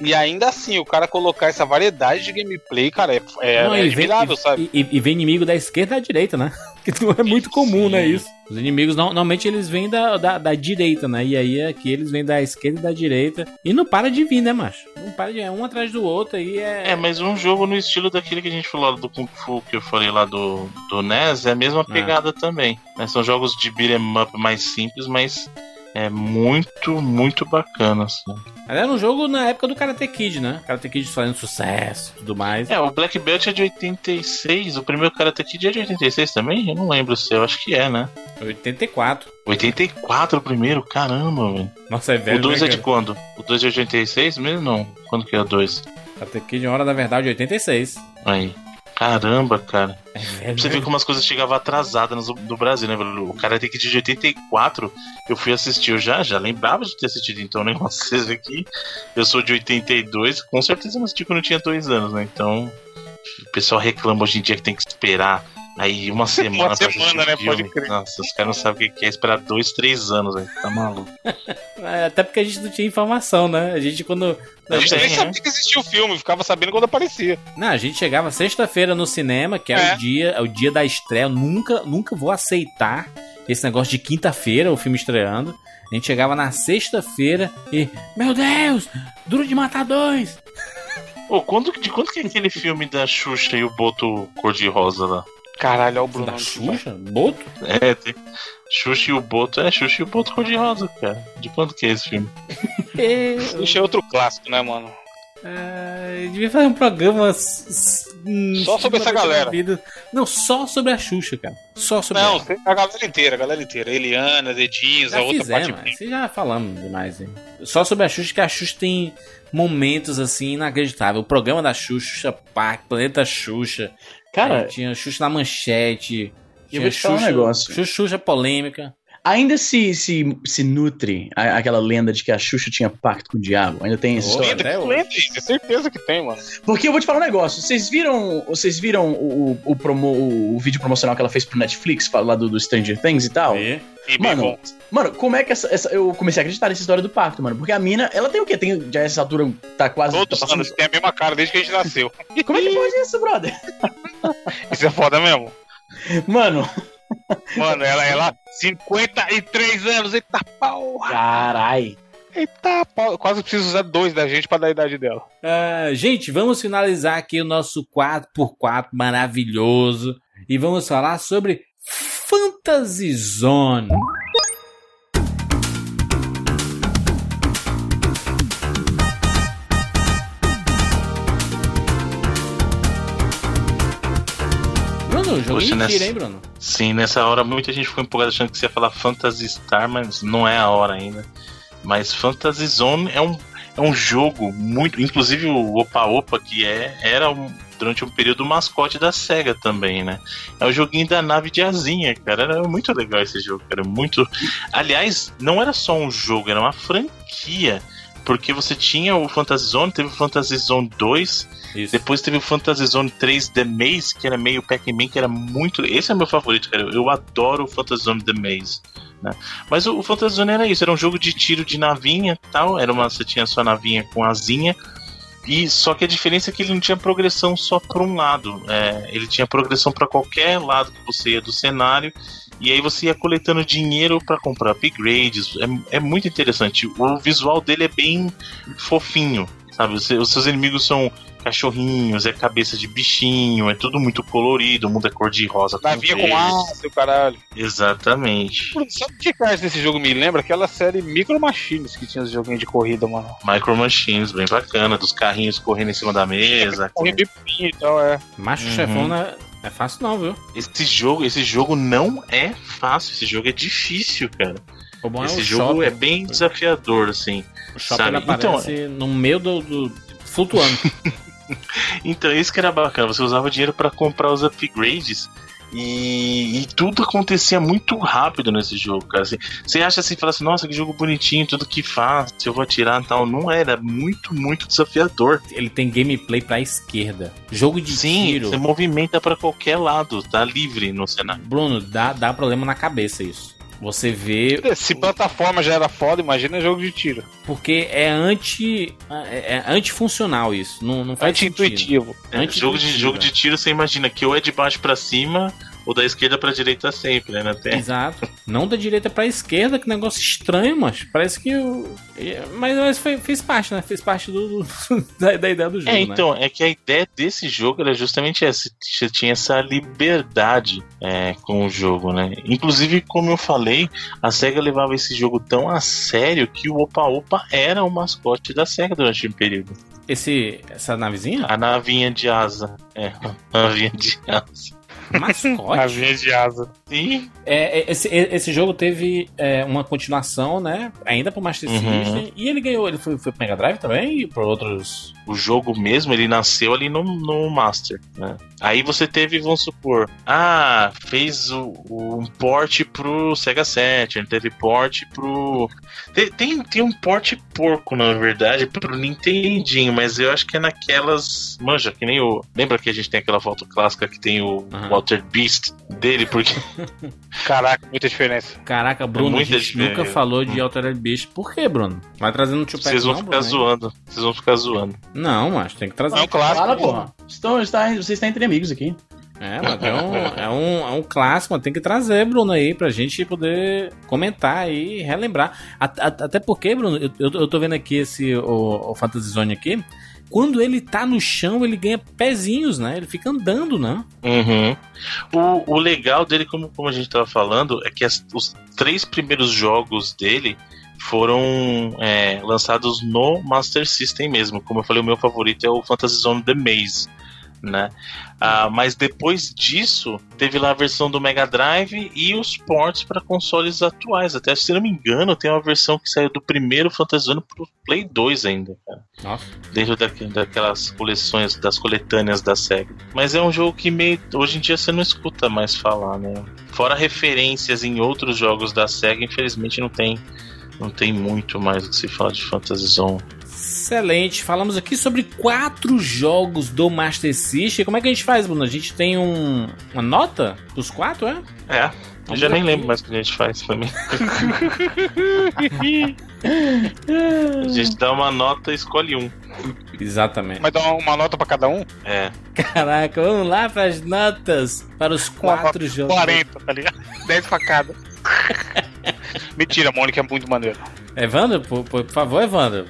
[SPEAKER 5] e ainda assim o cara colocar essa variedade de gameplay, cara, é, é,
[SPEAKER 4] Não,
[SPEAKER 5] é
[SPEAKER 4] ele vem,
[SPEAKER 5] admirável,
[SPEAKER 4] e,
[SPEAKER 5] sabe?
[SPEAKER 4] E, e vem inimigo da esquerda e da direita, né? Que não é muito comum,
[SPEAKER 8] Sim.
[SPEAKER 4] né? Isso. Os inimigos não- normalmente eles vêm da, da, da direita, né? E aí aqui eles vêm da esquerda e da direita. E não para de vir, né, macho? Não para de é um atrás do outro aí é.
[SPEAKER 8] É, mas um jogo no estilo daquele que a gente falou lá do Kung Fu, que eu falei lá do, do NES, é a mesma pegada também. né? São jogos de beat'em up mais simples, mas é muito, muito bacana. Assim.
[SPEAKER 4] Era um jogo na época do Karate Kid, né? Karate Kid fazendo sucesso e tudo mais.
[SPEAKER 8] É, o Black Belt é de 86, o primeiro Karate Kid é de 86 também? Eu não lembro se eu acho que é, né?
[SPEAKER 4] 84.
[SPEAKER 8] 84 o primeiro, caramba, velho.
[SPEAKER 4] Nossa, é velho.
[SPEAKER 8] O 2
[SPEAKER 4] né,
[SPEAKER 8] é de quando? O 2 é de 86 mesmo? Não. Quando que é o 2?
[SPEAKER 4] Karate Kid, Hora da Verdade, 86.
[SPEAKER 8] Aí. Caramba, cara.
[SPEAKER 4] É
[SPEAKER 8] você
[SPEAKER 4] né?
[SPEAKER 8] ver como as coisas chegavam atrasadas no, no Brasil, né, velho? O Karate Kid de 84, eu fui assistir, eu já, já lembrava de ter assistido, então o negócio *laughs* aqui. Eu sou de 82, com certeza eu não assisti quando eu tinha dois anos, né? Então, o pessoal reclama hoje em dia que tem que esperar aí uma semana pra assistir
[SPEAKER 5] semana, né?
[SPEAKER 8] filme.
[SPEAKER 5] Pode crer.
[SPEAKER 8] Nossa, os caras não sabem o que é esperar dois, três anos, velho. Tá maluco. *laughs*
[SPEAKER 4] É, Até porque a gente não tinha informação, né? A gente quando.
[SPEAKER 5] A gente nem
[SPEAKER 8] né?
[SPEAKER 5] sabia que existia o filme, ficava sabendo quando aparecia.
[SPEAKER 4] Não, a gente chegava sexta-feira no cinema, que é,
[SPEAKER 5] É.
[SPEAKER 4] o dia, é o dia da estreia. Eu nunca, nunca vou aceitar esse negócio de quinta-feira, o filme estreando. A gente chegava na sexta-feira e, meu Deus, Duro de Matar dois.
[SPEAKER 8] Ô, quando, de quando que é aquele filme da Xuxa e o Boto cor-de-rosa lá?
[SPEAKER 5] Caralho, olha o Bruno.
[SPEAKER 4] Da Xuxa, Boto.
[SPEAKER 8] É, tem. Xuxa e o Boto, é, Xuxa e o Boto cor-de-rosa, cara. De quando que é esse filme?
[SPEAKER 5] Xuxa é outro clássico, né, mano?
[SPEAKER 4] É, devia fazer um programa hum,
[SPEAKER 5] Só sobre essa galera.
[SPEAKER 4] Não, só sobre a Xuxa, cara. Só sobre
[SPEAKER 5] Não,
[SPEAKER 4] ela.
[SPEAKER 5] a galera inteira, a galera inteira. Eliana, Dedinhos,
[SPEAKER 4] Já
[SPEAKER 5] a outra
[SPEAKER 4] fizemos,
[SPEAKER 5] parte.
[SPEAKER 4] você já falamos demais. Hein? Só sobre a Xuxa, que a Xuxa tem momentos assim inacreditáveis. O programa da Xuxa, Xuxa Park, Planeta Xuxa.
[SPEAKER 6] Cara,
[SPEAKER 4] Aí tinha Xuxa na manchete.
[SPEAKER 6] Eu
[SPEAKER 4] tinha
[SPEAKER 6] vou te falar um negócio.
[SPEAKER 4] Xuxa, Xuxa polêmica.
[SPEAKER 6] Ainda se, se, se nutre a- aquela lenda de que a Xuxa tinha pacto com o diabo? Ainda tem essa
[SPEAKER 4] Oh,
[SPEAKER 6] história?
[SPEAKER 4] hoje.
[SPEAKER 5] Lembra, tem certeza que tem, mano.
[SPEAKER 6] Porque eu vou te falar um negócio. Vocês viram, vocês viram o, o, o promo, o, o vídeo promocional que ela fez pro Netflix, lá do, do Stranger Things e tal?
[SPEAKER 4] E-
[SPEAKER 5] E
[SPEAKER 6] Mano, mano, como é que essa, essa- Eu comecei a acreditar nessa história do pacto, mano. Porque a mina, ela tem o quê? Tem, já essa altura tá quase.
[SPEAKER 5] Todos
[SPEAKER 6] tá
[SPEAKER 5] os anos tem a mesma cara desde que a gente nasceu.
[SPEAKER 6] Como é que pode isso, brother?
[SPEAKER 5] Isso é foda mesmo.
[SPEAKER 6] Mano,
[SPEAKER 5] Mano, ela, ela, 53 anos, eita porra!
[SPEAKER 6] carai.
[SPEAKER 5] Eita porra, eu quase preciso usar dois da gente pra dar a idade dela.
[SPEAKER 4] Ah, gente, vamos finalizar aqui o nosso 4x4 maravilhoso e vamos falar sobre Fantasy Zone. Bruno, joguinho
[SPEAKER 8] Poxa, nessa-
[SPEAKER 4] tira, hein, Bruno?
[SPEAKER 8] Sim, nessa hora muita gente ficou empolgada achando que você ia falar Phantasy Star, mas não é a hora ainda. Mas Fantasy Zone é um, é um jogo muito. Inclusive o Opa Opa, que é, era um- durante um período o mascote da SEGA também, né? É o joguinho da nave de asinha, cara. Era muito legal esse jogo, cara. Muito. Aliás, não era só um jogo, era uma franquia. Porque você tinha o Fantasy Zone, teve o Fantasy Zone 2,
[SPEAKER 4] Isso.
[SPEAKER 8] depois teve o Fantasy Zone 3 The Maze, que era meio Pac-Man, que era muito. Esse é meu favorito, cara. Eu adoro o Fantasy Zone The Maze. Né? Mas o, o Fantasy Zone era isso, era um jogo de tiro de navinha tal. Era uma, você tinha a sua navinha com asinha. E só que a diferença é que ele não tinha progressão só para um lado. É, ele tinha progressão para qualquer lado que você ia do cenário. E aí você ia coletando dinheiro para comprar upgrades. É, é muito interessante. O visual dele é bem fofinho. Sabe? Os seus inimigos são cachorrinhos, é cabeça de bichinho, é tudo muito colorido, o mundo é cor de rosa.
[SPEAKER 5] Navinha com
[SPEAKER 8] verde.
[SPEAKER 5] asa, o caralho.
[SPEAKER 8] Exatamente.
[SPEAKER 5] Sabe o que faz desse jogo me lembra? Aquela série Micro Machines que tinha os joguinhos de corrida, mano.
[SPEAKER 8] Micro Machines, bem bacana, dos carrinhos correndo em cima da mesa.
[SPEAKER 5] Correndo bem pequenininho e tal, é.
[SPEAKER 4] Macho
[SPEAKER 8] Uhum.
[SPEAKER 4] chefão não é, é fácil não, viu?
[SPEAKER 8] Esse jogo, esse jogo não é fácil, esse jogo é difícil, cara.
[SPEAKER 4] O bom é
[SPEAKER 8] esse
[SPEAKER 4] o
[SPEAKER 8] jogo
[SPEAKER 4] shopping.
[SPEAKER 8] é bem desafiador, assim.
[SPEAKER 4] O shopping
[SPEAKER 8] sabe?
[SPEAKER 4] ele aparece no meio do, do flutuando. *laughs*
[SPEAKER 8] Então, isso que era bacana. Você usava dinheiro pra comprar os upgrades. E, e tudo acontecia muito rápido nesse jogo, cara. Assim, você acha assim, fala assim, nossa, que jogo bonitinho, tudo que faz, eu vou atirar e tal. Não era, muito, muito desafiador.
[SPEAKER 4] ele tem gameplay pra esquerda. Jogo de
[SPEAKER 8] Sim,
[SPEAKER 4] tiro.
[SPEAKER 8] você movimenta pra qualquer lado, tá livre no cenário.
[SPEAKER 4] Bruno, dá, dá problema na cabeça isso. Você vê,
[SPEAKER 5] Se plataforma já era foda, imagina jogo de tiro.
[SPEAKER 4] porque é anti. É, é antifuncional isso. Não, não faz sentido.
[SPEAKER 5] Anti-intuitivo.
[SPEAKER 8] É, jogo, de,
[SPEAKER 4] Anti-intuitivo,
[SPEAKER 8] jogo de tiro, você imagina que ou é de baixo pra cima, ou da esquerda pra direita sempre, né? Tem-
[SPEAKER 4] Exato. Não da direita pra esquerda, que negócio estranho, mas parece que o. Mas, mas foi- fez parte, né? Fez parte do, do- *laughs* da, da ideia do jogo.
[SPEAKER 8] É,
[SPEAKER 4] né?
[SPEAKER 8] então, é que a ideia desse jogo era justamente essa. Você tinha essa liberdade é, com o jogo, né? Inclusive, como eu falei, a SEGA levava esse jogo tão a sério que o Opa Opa era o mascote da SEGA durante um período.
[SPEAKER 4] Esse, essa navezinha?
[SPEAKER 8] A navinha de asa. É, *laughs* a navinha de asa.
[SPEAKER 4] Mascote?
[SPEAKER 5] Navinha de asa.
[SPEAKER 8] Sim.
[SPEAKER 4] É, é, esse, esse jogo teve é, uma continuação, né? Ainda pro Master
[SPEAKER 8] Uhum.
[SPEAKER 4] System. E ele ganhou. Ele foi, foi pro Mega Drive também e por outros.
[SPEAKER 8] O jogo mesmo, ele nasceu ali no, no Master, né? Aí você teve, vamos supor, ah, fez o, o- um port pro Sega Saturn, teve port pro... Tem, tem, tem um port porco, na verdade, pro Nintendinho, mas eu acho que é naquelas... Manja, que nem o... Lembra que a gente tem aquela foto clássica que tem o
[SPEAKER 4] Aham.
[SPEAKER 8] Walter Beast dele? Porque
[SPEAKER 5] Caraca, muita diferença.
[SPEAKER 4] Caraca, Bruno, a
[SPEAKER 8] muita
[SPEAKER 4] gente
[SPEAKER 8] diferença.
[SPEAKER 4] nunca falou de Altered Beast. Por quê, Bruno? Vai trazendo um Tupac
[SPEAKER 8] vocês vão
[SPEAKER 4] não,
[SPEAKER 8] ficar
[SPEAKER 4] Bruno,
[SPEAKER 8] zoando. Vocês vão ficar zoando.
[SPEAKER 4] Não, mas tem que trazer.
[SPEAKER 5] É um clássico.
[SPEAKER 6] Fala, porra. Estão, está, você está entre amigos aqui.
[SPEAKER 4] É, mas é um, é, um, é um clássico, mas tem que trazer, Bruno, aí, pra gente poder comentar e relembrar. A- a- Até porque, Bruno, eu, eu, eu tô vendo aqui esse o, o Fantasy Zone aqui. Quando ele tá no chão, ele ganha pezinhos, né? Ele fica andando, né?
[SPEAKER 8] Uhum. O, o legal dele, como, como a gente estava falando, é que as- os três primeiros jogos dele foram é, lançados no Master System mesmo. Como eu falei, o meu favorito é o Fantasy Zone The Maze. Né? Ah, mas depois disso, teve lá a versão do Mega Drive e os ports para consoles atuais. Até se não me engano, tem uma versão que saiu do primeiro Fantasy Zone pro Play 2 ainda, cara.
[SPEAKER 4] Nossa.
[SPEAKER 8] Dentro da, daquelas coleções, das coletâneas da SEGA. Mas é um jogo que meio, hoje em dia você não escuta mais falar, né? Fora referências em outros jogos da SEGA, infelizmente não tem, não tem muito mais o que se fala de Fantasy Zone.
[SPEAKER 4] Excelente. Falamos aqui sobre quatro jogos do Master System. Como é que a gente faz, Bruno? A gente tem um, uma nota dos quatro, é?
[SPEAKER 8] É. Eu já nem lembro mais o que a gente faz pra mim. *laughs* a gente dá uma nota e escolhe um.
[SPEAKER 4] Exatamente.
[SPEAKER 5] Mas dá uma, uma nota pra cada um?
[SPEAKER 8] É.
[SPEAKER 4] Caraca, vamos lá para as notas para os quatro jogos.
[SPEAKER 5] 40, tá ligado? *laughs* 10 pra cada. *laughs* Mentira, Mônica é muito maneiro.
[SPEAKER 4] Evandro, por, por- por favor, Evandro.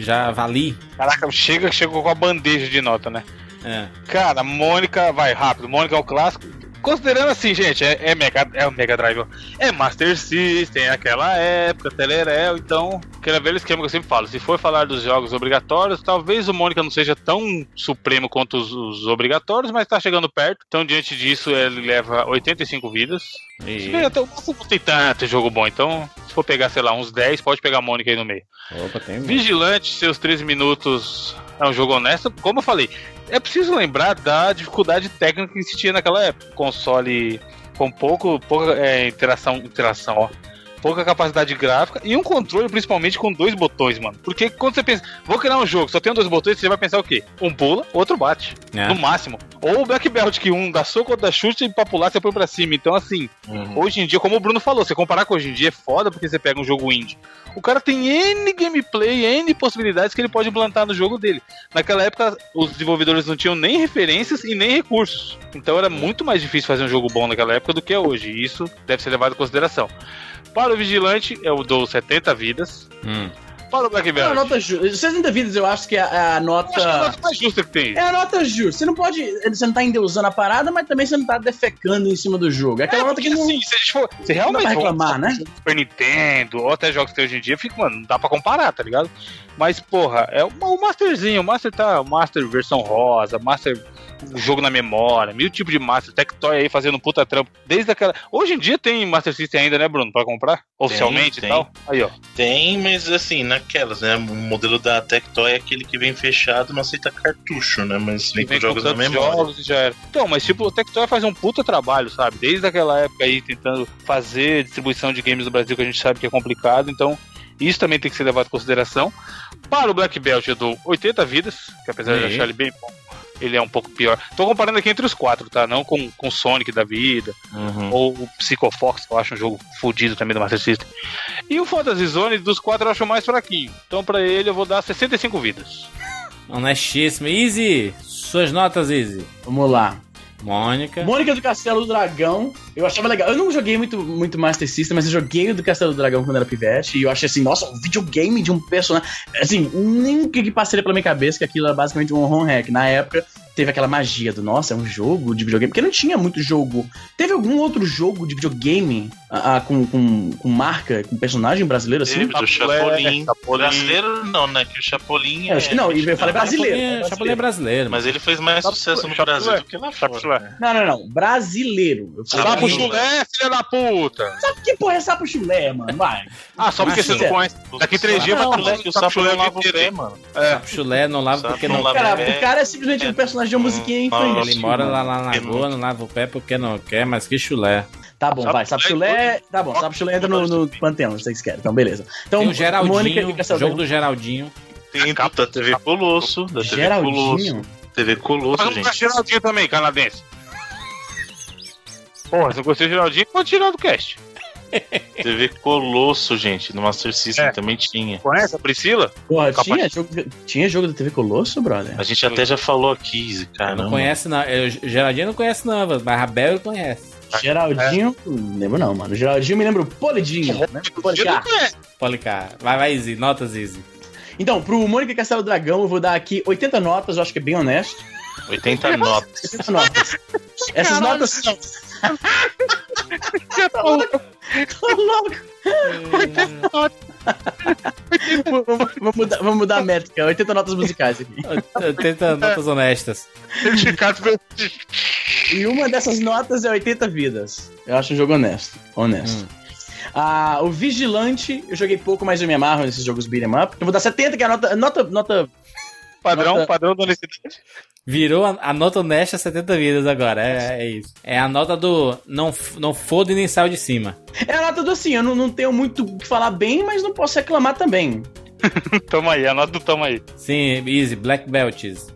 [SPEAKER 4] Já avali.
[SPEAKER 5] Caraca, chega, chegou com a bandeja de nota, né?
[SPEAKER 4] É.
[SPEAKER 5] Cara, Mônica, vai rápido. Mônica é o clássico. Considerando assim, gente, é, é, Mega, é o Mega Drive, ó. é Master System, é aquela época, Telerel, então, aquele velho esquema que eu sempre falo. Se for falar dos jogos obrigatórios, talvez o Mônica não seja tão supremo quanto os, os obrigatórios, mas tá chegando perto. Então, diante disso, ele leva 85 vidas.
[SPEAKER 4] E-
[SPEAKER 5] até o máximo não tem tanto jogo bom, então, se for pegar, sei lá, uns 10, pode pegar a Mônica aí no meio.
[SPEAKER 4] Opa, tem.
[SPEAKER 5] Vigilante, seus 13 minutos é um jogo honesto. Como eu falei, é preciso lembrar da dificuldade técnica que existia naquela época. Console com pouco, pouca é, interação, interação, ó. Pouca capacidade gráfica e um controle principalmente com dois botões, mano. Porque quando você pensa, vou criar um jogo, só tem dois botões, você vai pensar o quê? Um pula, outro bate.
[SPEAKER 4] É.
[SPEAKER 5] No máximo. Ou o Black Belt, que um dá soco, outro dá chute e pra pular você põe pra cima. Então, assim, Hoje em dia, como o Bruno falou, você comparar com hoje em dia é foda porque você pega um jogo indie. O cara tem N gameplay, N possibilidades que ele pode implantar no jogo dele. Naquela época, os desenvolvedores não tinham nem referências e nem recursos. Então era muito mais difícil fazer um jogo bom naquela época do que é hoje. E isso deve ser levado em consideração. Para o Vigilante, eu dou 70 vidas.
[SPEAKER 4] Hum.
[SPEAKER 5] Para o Black
[SPEAKER 6] É uma
[SPEAKER 5] Belt,
[SPEAKER 6] nota justa. 60 vidas eu acho que é a, a
[SPEAKER 5] eu acho que é a
[SPEAKER 6] nota.
[SPEAKER 5] nota mais justa que tem.
[SPEAKER 6] É a nota justa. Você não pode. Você não tá endeusando a parada, mas também você não tá defecando em cima do jogo. É aquela nota que não.
[SPEAKER 5] assim, se a gente for. Se
[SPEAKER 6] não
[SPEAKER 5] realmente for
[SPEAKER 6] reclamar, né?
[SPEAKER 5] Super Nintendo, ou até jogos que tem hoje em dia, fica, mano, não dá pra comparar, tá ligado? Mas, porra, é o, o Masterzinho, o Master tá. O Master versão rosa, Master. O jogo na memória, mil tipos de Master, Tectoy aí fazendo puta trampo. Desde aquela. Hoje em dia tem Master System ainda, né, Bruno? Pra comprar? Oficialmente
[SPEAKER 8] tem.
[SPEAKER 5] e tal. Aí, ó.
[SPEAKER 8] Tem, mas assim, naquelas, né? O modelo da Tectoy é aquele que vem fechado, não aceita cartucho, né? Mas vem com
[SPEAKER 5] Vem
[SPEAKER 8] jogos na memória.
[SPEAKER 5] jogos já era. Então, mas tipo, o Tectoy faz um puta trabalho, sabe? Desde aquela época aí, tentando fazer distribuição de games no Brasil, que a gente sabe que é complicado, então isso também tem que ser levado em consideração. Para o Black Belt eu dou 80 vidas, que apesar de eu
[SPEAKER 4] E?
[SPEAKER 5] achar ele bem bom, ele é um pouco pior. Tô comparando aqui entre os quatro, tá? Não com, com Sonic da vida,
[SPEAKER 8] Uhum.
[SPEAKER 5] ou o Psycho Fox, que eu acho um jogo fodido também do Master System. E o Fantasy Zone, dos quatro, eu acho o mais fraquinho. Então, pra ele, eu vou dar 65 vidas.
[SPEAKER 4] Honestíssimo. Easy, suas notas, Easy.
[SPEAKER 6] Vamos lá.
[SPEAKER 4] Mônica.
[SPEAKER 6] Mônica do Castelo do Dragão, eu achava legal. Eu não joguei muito, muito Master System, mas eu joguei o do Castelo do Dragão quando era pivete. E eu achei assim, nossa, um videogame de um personagem. Assim, que que passaria pela minha cabeça que aquilo era basicamente um home hack. Na época, teve aquela magia do, nossa, é um jogo de videogame. Porque não tinha muito jogo. Teve algum outro jogo de videogame ah, ah, com, com, com marca, com personagem brasileiro assim?
[SPEAKER 8] Teve do Chapolin. Brasileiro não, né? Que o Chapolin
[SPEAKER 6] É, acho que não, e eu falei brasileiro.
[SPEAKER 4] Chapolin,
[SPEAKER 6] né?
[SPEAKER 4] Chapolin é brasileiro.
[SPEAKER 8] Mas ele fez mais sucesso no Brasil do que lá fora.
[SPEAKER 6] Não, não, não. Brasileiro.
[SPEAKER 5] Sapo chulé, filha da puta!
[SPEAKER 6] Sabe que porra é sapo chulé, mano? Vai.
[SPEAKER 5] Ah, só porque você não conhece. Daqui três dias vai
[SPEAKER 8] o sapo não lava o pé, mano.
[SPEAKER 5] É.
[SPEAKER 4] Sapo chulé não lava porque
[SPEAKER 8] não lava
[SPEAKER 6] Cara,
[SPEAKER 8] É.
[SPEAKER 6] o cara é simplesmente um personagem de uma musiquinha infantil.
[SPEAKER 4] Ele mora lá na lagoa, não lava o pé porque não quer, mas que chulé.
[SPEAKER 6] Tá bom,
[SPEAKER 5] Sapo
[SPEAKER 6] vai. Sapo
[SPEAKER 5] chulé
[SPEAKER 6] chulé. Tá bom, sapo chulé entra no, no panteão, se vocês querem. Então, beleza. Então,
[SPEAKER 4] Tem o Geraldinho,
[SPEAKER 6] Mônica e Castelo
[SPEAKER 4] jogo
[SPEAKER 6] do
[SPEAKER 4] Geraldinho.
[SPEAKER 8] Tem da TV Colosso, da TV
[SPEAKER 6] Geraldinho?
[SPEAKER 8] Colosso. TV Colosso,
[SPEAKER 5] Mas
[SPEAKER 8] gente.
[SPEAKER 5] Geraldinho também, canadense. Porra, se não gostei do Geraldinho, pode tirar do cast. *laughs*
[SPEAKER 8] TV Colosso, gente. No Master System
[SPEAKER 5] É.
[SPEAKER 8] também tinha.
[SPEAKER 5] Conhece a Priscila?
[SPEAKER 6] Porra,
[SPEAKER 5] Capaz-
[SPEAKER 6] tinha jogo, tinha jogo da TV Colosso, brother?
[SPEAKER 8] A gente até já falou aqui, caramba.
[SPEAKER 4] Não conhece, não. Eu, Geraldinho não conhece, não, mas Rabel ele conhece.
[SPEAKER 6] Geraldinho, não lembro não, mano. Geraldinho me lembra o Polidinho. né? Policar.
[SPEAKER 4] Policar. Vai, vai, Easy. Notas, Easy.
[SPEAKER 6] Então, pro Mônica Castelo Dragão, eu vou dar aqui 80 notas, eu acho que é bem honesto.
[SPEAKER 8] 80 notas.
[SPEAKER 6] 80 notas. Essas notas são. Tô louco. vamos, vamos mudar, vamos mudar a métrica. 80 notas musicais aqui.
[SPEAKER 4] 80 notas honestas.
[SPEAKER 6] E uma dessas notas é 80 vidas. Eu acho um jogo honesto. Honesto. Ah, o Vigilante, eu joguei pouco, mas eu me amarro nesses jogos beat'em up. Eu vou dar 70, que é a nota. Nota. nota
[SPEAKER 5] Padrão,
[SPEAKER 6] Nota-
[SPEAKER 5] padrão da honestidade.
[SPEAKER 4] Virou a, a nota honesta 70 vidas agora. É, é isso. É a nota do não, não foda e nem saiu de cima.
[SPEAKER 6] é a nota do assim, eu não, não tenho muito o que falar bem, mas não posso reclamar também. *laughs*
[SPEAKER 5] Tamo aí, anota do tamo aí.
[SPEAKER 4] Sim, easy, black belts.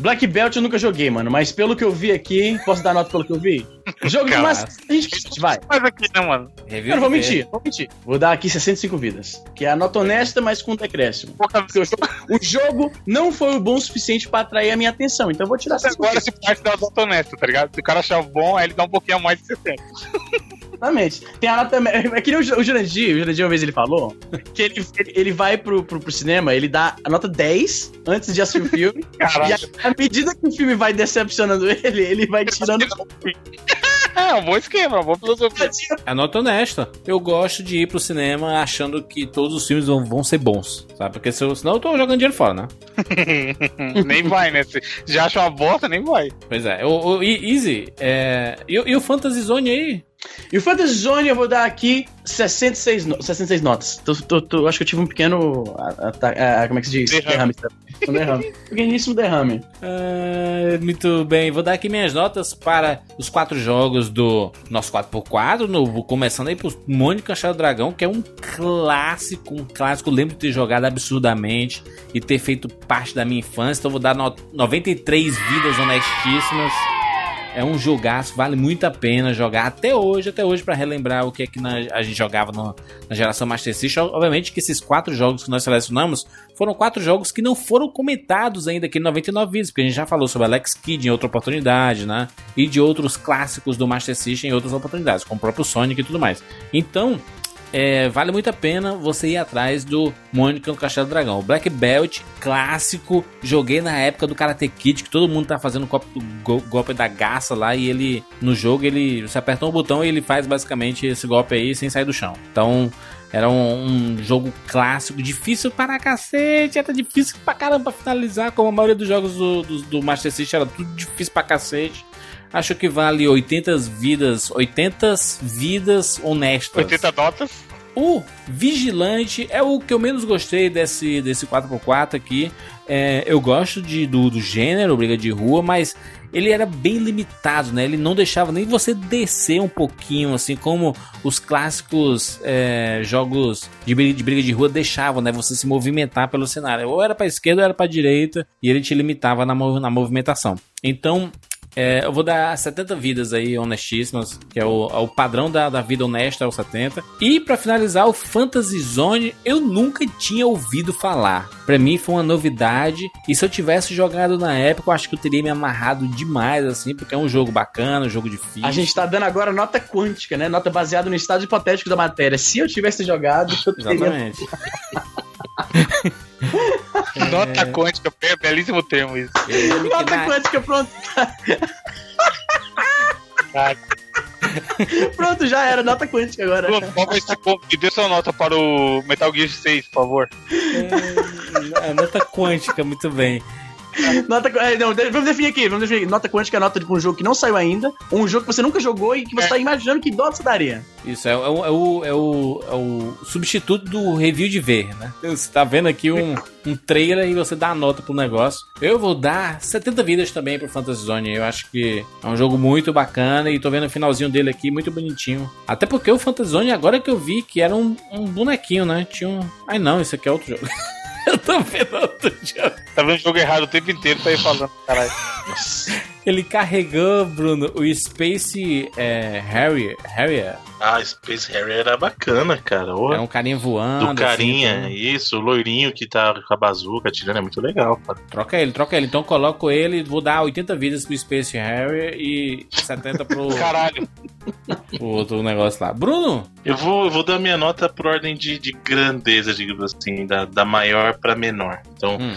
[SPEAKER 6] Black Belt eu nunca joguei, mano, mas pelo que eu vi aqui, posso dar nota pelo que eu vi? Jogo
[SPEAKER 5] Cara.
[SPEAKER 6] a gente vai.
[SPEAKER 5] Mas aqui, né, mano?
[SPEAKER 4] Review
[SPEAKER 6] Eu não vou mentir, vou mentir. Vou dar aqui 65 vidas. Que é a nota honesta, mas com decréscimo. Porque o jogo, o jogo não foi bom o suficiente pra atrair a minha atenção, então eu vou tirar
[SPEAKER 5] Até
[SPEAKER 6] 65
[SPEAKER 5] agora se parte da nota honesta, tá ligado? Se o cara achar bom, aí ele dá um pouquinho a mais de 70.
[SPEAKER 6] Exatamente. Tem a nota. *laughs* É que nem o Ju- o Jurandir, o Jurandir uma vez ele falou que ele, ele, ele vai pro, pro, pro cinema, ele dá a nota 10 antes de assistir o filme. e
[SPEAKER 5] Caralho.
[SPEAKER 6] à medida que o filme vai decepcionando ele, ele vai tirando.
[SPEAKER 5] É, um bom esquema, uma boa filosofia.
[SPEAKER 4] É a nota honesta. Eu gosto de ir pro cinema achando que todos os filmes vão, vão ser bons, sabe? Porque se eu, senão eu tô jogando dinheiro fora, né? *laughs*
[SPEAKER 5] nem vai, né? Se já acha uma bosta, nem vai.
[SPEAKER 4] Pois é. O, o Easy, é... E, o- e o Fantasy Zone aí?
[SPEAKER 6] E o Fantasy Zone eu vou dar aqui 66, no- 66 notas. Tô, tô- tô- acho que eu tive um pequeno. a- ata- a- como é que se diz?
[SPEAKER 5] Derrame.
[SPEAKER 6] Um derrame. Pequeníssimo derrame.
[SPEAKER 4] Ah, muito bem, vou dar aqui minhas notas para os quatro jogos do nosso 4x4, no, começando aí por Mônica Cachorro do Dragão, que é um clássico, um clássico, lembro de ter jogado absurdamente e ter feito parte da minha infância, então vou dar no- 93 vidas honestíssimas. É um jogaço, vale muito a pena jogar até hoje, até hoje, para relembrar o que é que na- a gente jogava no- na geração Master System. Obviamente que esses quatro jogos que nós selecionamos foram quatro jogos que não foram comentados ainda aqui no 99 Vidas, porque a gente já falou sobre Alex Kidd em outra oportunidade, né? E de outros clássicos do Master System em outras oportunidades, como o próprio Sonic e tudo mais. Então, é, vale muito a pena você ir atrás do Mônica no Castelo do Dragão. Black Belt, clássico. Joguei na época do Karate Kid, que todo mundo tá fazendo golpe, go- golpe da gaça lá. E ele, no jogo, ele você aperta um botão e ele faz basicamente esse golpe aí sem sair do chão. Então, era um, um jogo clássico, difícil para cacete. Era difícil pra caramba finalizar, como a maioria dos jogos do, do, do Master System, era tudo difícil pra cacete. Acho que vale 80 vidas, 80 vidas honestas.
[SPEAKER 5] 80 notas.
[SPEAKER 4] O Vigilante é o que eu menos gostei desse, desse 4x4 aqui. É, eu gosto de, do, do gênero, briga de rua, mas ele era bem limitado, né? Ele não deixava nem você descer um pouquinho, assim como os clássicos é, jogos de briga, de briga de rua deixavam, né? Você se movimentar pelo cenário. Ou era para esquerda ou era para direita, e ele te limitava na, na movimentação. Então, é, eu vou dar 70 vidas aí, honestíssimas, que é o, é o padrão da, da vida honesta, é o 70. E pra finalizar, o Fantasy Zone eu nunca tinha ouvido falar. Pra mim foi uma novidade. E se eu tivesse jogado na época, eu acho que eu teria me amarrado demais, assim, porque é um jogo bacana, um jogo difícil.
[SPEAKER 6] A gente tá dando agora nota quântica, né? Nota baseada no estado hipotético da matéria. Se eu tivesse jogado, eu teria.
[SPEAKER 4] Exatamente. *laughs*
[SPEAKER 5] Nota quântica, é belíssimo termo isso.
[SPEAKER 6] Nota quântica, pronto. Pronto, já era. Nota quântica agora.
[SPEAKER 5] Qual vai ser E dê sua nota para o Metal Gear 6, por favor.
[SPEAKER 4] É, nota quântica, muito bem. *laughs*
[SPEAKER 6] Nota, é, não, vamos definir aqui, vamos definir. Nota quântica é nota de um jogo que não saiu ainda, ou um jogo que você nunca jogou e que você tá imaginando que nota você daria.
[SPEAKER 4] Isso, é, o- é o, é, o, é o substituto do review de ver, né? Você tá vendo aqui um, um trailer e você dá a nota pro negócio. Eu vou dar 70 vidas também pro Fantasy Zone. Eu acho que é um jogo muito bacana e tô vendo o finalzinho dele aqui, muito bonitinho. Até porque o Fantasy Zone, agora que eu vi que era um, um bonequinho, né? Tinha um. Ai não, isso aqui é outro jogo. *laughs* *laughs* eu tô vendo outro.
[SPEAKER 5] Tá vendo jogo errado o tempo inteiro, tá aí falando, caralho. *laughs*
[SPEAKER 4] Ele carregou, Bruno, o Space é, Harrier. Harrier.
[SPEAKER 8] Ah, Space Harrier era bacana, cara. Ô,
[SPEAKER 4] É um carinha voando.
[SPEAKER 8] do carinha,
[SPEAKER 4] assim,
[SPEAKER 8] isso, o loirinho que tá com a bazuca atirando, é muito legal, cara.
[SPEAKER 4] Troca ele, troca ele. Então coloco ele, vou dar 80 vidas pro Space Harrier e 70 pro, *laughs*
[SPEAKER 5] Caralho.
[SPEAKER 4] pro outro negócio lá. Bruno,
[SPEAKER 8] Eu vou, eu vou dar minha nota por ordem de, de grandeza, digamos assim, da, da maior pra menor. Então,
[SPEAKER 4] Hum.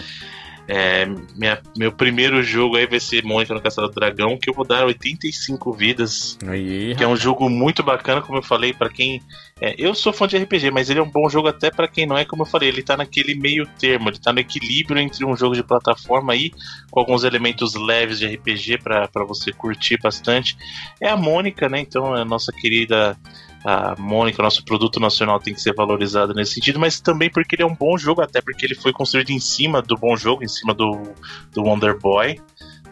[SPEAKER 8] É, minha, meu primeiro jogo aí vai ser Mônica no Castelo do Dragão, que eu vou dar 85 vidas.
[SPEAKER 4] Aí,
[SPEAKER 8] Que é um jogo muito bacana, como eu falei, pra quem. é, eu sou fã de RPG, mas ele é um bom jogo até pra quem não é, como eu falei, ele tá naquele meio termo, ele tá no equilíbrio entre um jogo de plataforma aí, com alguns elementos leves de RPG pra você curtir bastante. É a Mônica, né? Então, é a nossa querida. A Mônica, nosso produto nacional, tem que ser valorizado nesse sentido, mas também porque ele é um bom jogo, até porque ele foi construído em cima do bom jogo, em cima do, do Wonder Boy.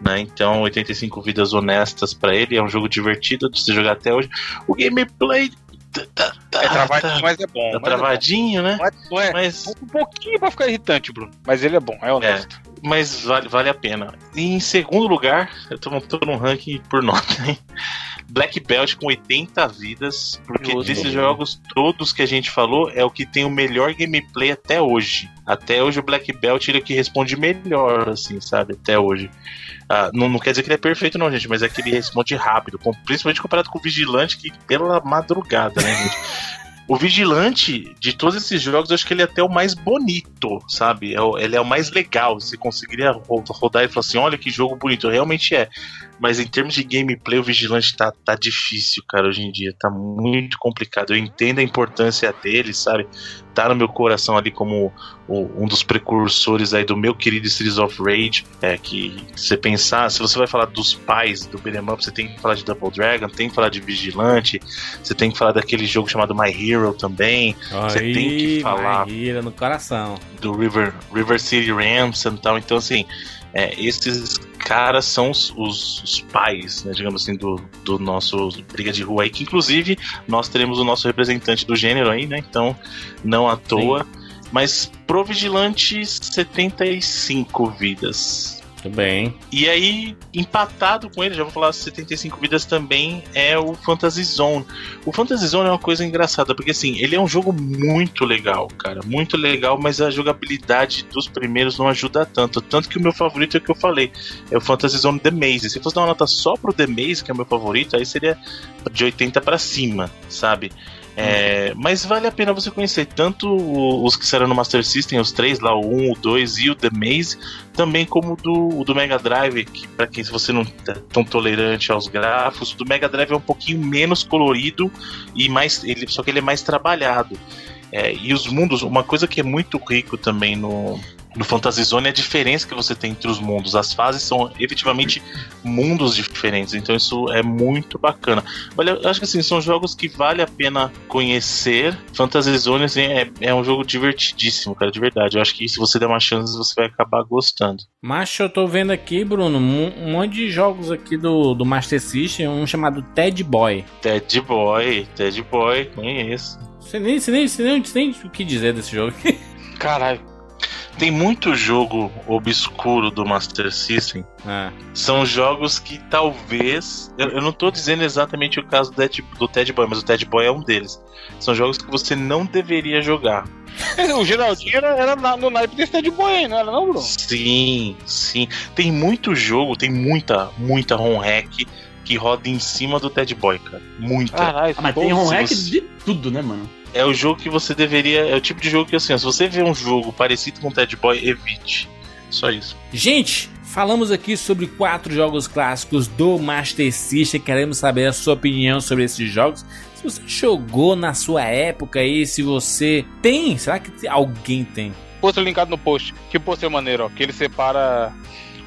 [SPEAKER 8] Né? Então, 85 vidas honestas pra ele. É um jogo divertido de se jogar até hoje. O gameplay. tá- tá- tá-
[SPEAKER 5] É travadinho,
[SPEAKER 8] tá-
[SPEAKER 5] mas é bom.
[SPEAKER 8] tá
[SPEAKER 5] mas é bom.
[SPEAKER 8] travadinho, né?
[SPEAKER 5] Não é, é-
[SPEAKER 8] Mas,
[SPEAKER 5] Um pouquinho pra ficar irritante, Bruno. Mas ele é bom, é honesto.
[SPEAKER 8] Mas vale, vale a pena. E em segundo lugar, eu tô, tô num ranking por nota, hein? Black Belt com 80 vidas, porque
[SPEAKER 5] Justo.
[SPEAKER 8] desses jogos todos que a gente falou, é o que tem o melhor gameplay até hoje. Até hoje o Black Belt ele é o que responde melhor, assim, sabe? Até hoje. Ah, não, não quer dizer que ele é perfeito, não, gente, mas é que ele responde rápido, com- principalmente comparado com o Vigilante, que pela madrugada, né, gente? *laughs* O Vigilante, de todos esses jogos, eu acho que ele é até o mais bonito, sabe? É ele é o mais legal. Você conseguiria ro- rodar e falar assim: olha que jogo bonito. Realmente é. Mas em termos de gameplay, o Vigilante tá, tá difícil, cara, hoje em dia. Tá muito complicado. Eu entendo a importância dele, sabe? Tá no meu coração ali como um dos precursores aí do meu querido Streets of Rage. É que você pensar, se você vai falar dos pais do Beat'em Up, você tem que falar de Double Dragon, tem que falar de Vigilante, você tem que falar daquele jogo chamado My Hero também, você
[SPEAKER 4] Aí,
[SPEAKER 8] tem que falar
[SPEAKER 4] Maíra no coração.
[SPEAKER 8] do River, River City Ransom e tal. Então, assim, é, esses caras são os, os- os pais, né, digamos assim, do, do nosso Briga de Rua aí, que inclusive nós teremos o nosso representante do gênero aí, né? Então, não à toa. Mas pro Vigilante, 75 vidas.
[SPEAKER 4] Tudo bem.
[SPEAKER 8] E aí, empatado com ele, já vou falar 75 vidas também, é o Fantasy Zone. O Fantasy Zone é uma coisa engraçada, porque assim, ele é um jogo muito legal, cara. Muito legal, mas a jogabilidade dos primeiros não ajuda tanto. Tanto que o meu favorito é o que eu falei, é o Fantasy Zone The Maze. Se fosse dar uma nota só pro The Maze, que é o meu favorito, aí seria de 80 pra cima, sabe? É, mas vale a pena você conhecer tanto os que saíram no Master System, os três lá, o 1, o 2 e o The Maze, também como do, do Mega Drive, que para quem se você não é tão tolerante aos gráficos, o do Mega Drive é um pouquinho menos colorido e mais, ele, só que ele é mais trabalhado. É, e os mundos, uma coisa que é muito rico também no, no Fantasy Zone é a diferença que você tem entre os mundos. As fases são efetivamente mundos diferentes, então isso é muito bacana. Olha, eu acho que assim, são jogos que vale a pena conhecer. Fantasy Zone assim, é, é um jogo divertidíssimo, cara, de verdade. Eu acho que se você der uma chance, você vai acabar gostando.
[SPEAKER 4] Macho, eu tô vendo aqui, Bruno, um, um monte de jogos aqui do, do Master System, um chamado Ted Boy.
[SPEAKER 8] Ted Boy, Ted Boy, conheço.
[SPEAKER 4] Você nem, você nem, você nem, você nem o que dizer desse jogo. *laughs*
[SPEAKER 5] Caralho.
[SPEAKER 8] Tem muito jogo obscuro do Master System.
[SPEAKER 4] Ah,
[SPEAKER 8] São jogos que talvez. Eu, eu não tô dizendo exatamente o caso do Ted, do Ted Boy, mas o Ted Boy é um deles. São jogos que você não deveria jogar.
[SPEAKER 5] O Geraldinho era, era na- no naipe desse Ted Boy aí, não era não, Bruno?
[SPEAKER 8] Sim, sim. Tem muito jogo, tem muita, muita ROM hack que roda em cima do Ted Boy, cara. Muita.
[SPEAKER 5] Caralho.
[SPEAKER 6] Ah, mas tem home hack
[SPEAKER 8] você-
[SPEAKER 6] de tudo, né, mano?
[SPEAKER 8] É o jogo que você deveria. É o tipo de jogo que assim, se você vê um jogo parecido com o Ted Boy, evite. Só isso.
[SPEAKER 4] Gente, falamos aqui sobre quatro jogos clássicos do Master System. Queremos saber a sua opinião sobre esses jogos. Se você jogou na sua época aí, se você tem, será que alguém tem?
[SPEAKER 5] Pôster linkado no post. Que pôster maneiro, ó. Que ele separa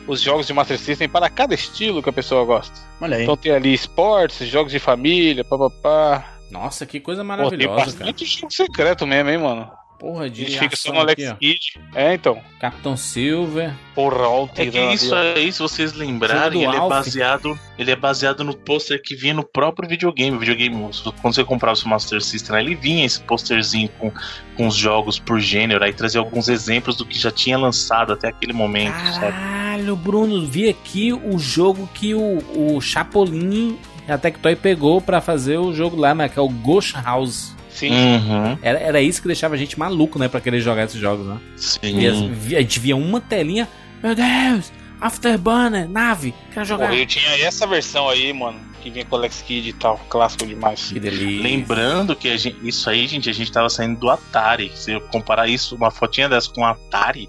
[SPEAKER 5] os jogos de Master System para cada estilo que a pessoa gosta.
[SPEAKER 6] Olha aí.
[SPEAKER 5] Então tem ali esportes, jogos de família, papapá.
[SPEAKER 4] Nossa, que coisa
[SPEAKER 5] Pô, tem
[SPEAKER 4] maravilhosa, cara.
[SPEAKER 5] bastante jogo secreto mesmo, hein, mano.
[SPEAKER 4] Porra
[SPEAKER 5] A
[SPEAKER 4] de
[SPEAKER 5] gente fica só no Alex
[SPEAKER 4] aqui.
[SPEAKER 5] Kidd. É, então.
[SPEAKER 4] Capitão Silver.
[SPEAKER 5] Porra, o
[SPEAKER 8] É que isso aí, se vocês lembrarem, ele é
[SPEAKER 4] Alf.
[SPEAKER 8] baseado. Ele é baseado no pôster que vinha no próprio videogame. O videogame, quando você comprava o seu Master System, ele vinha esse pôsterzinho com, com os jogos por gênero, aí trazia alguns exemplos do que já tinha lançado até aquele momento, sabe?
[SPEAKER 4] Caralho, Bruno, vi aqui o jogo que o, o Chapolin a Tectoy pegou pra fazer o jogo lá, né? Que é o Ghost House.
[SPEAKER 5] Sim.
[SPEAKER 8] Uhum,
[SPEAKER 4] Era, era isso que deixava a gente maluco, né? Pra querer jogar esses jogos, né?
[SPEAKER 8] sim.
[SPEAKER 4] E as- a gente via uma telinha. Meu Deus! Afterburner, nave, quero jogar.
[SPEAKER 5] Porra, eu tinha essa versão aí, mano, que vinha com o Alex Kidd e tal. Clássico demais.
[SPEAKER 4] Que delícia.
[SPEAKER 8] Lembrando que a gente- isso aí, gente, a gente tava saindo do Atari. Se eu comparar isso, uma fotinha dessa com o Atari,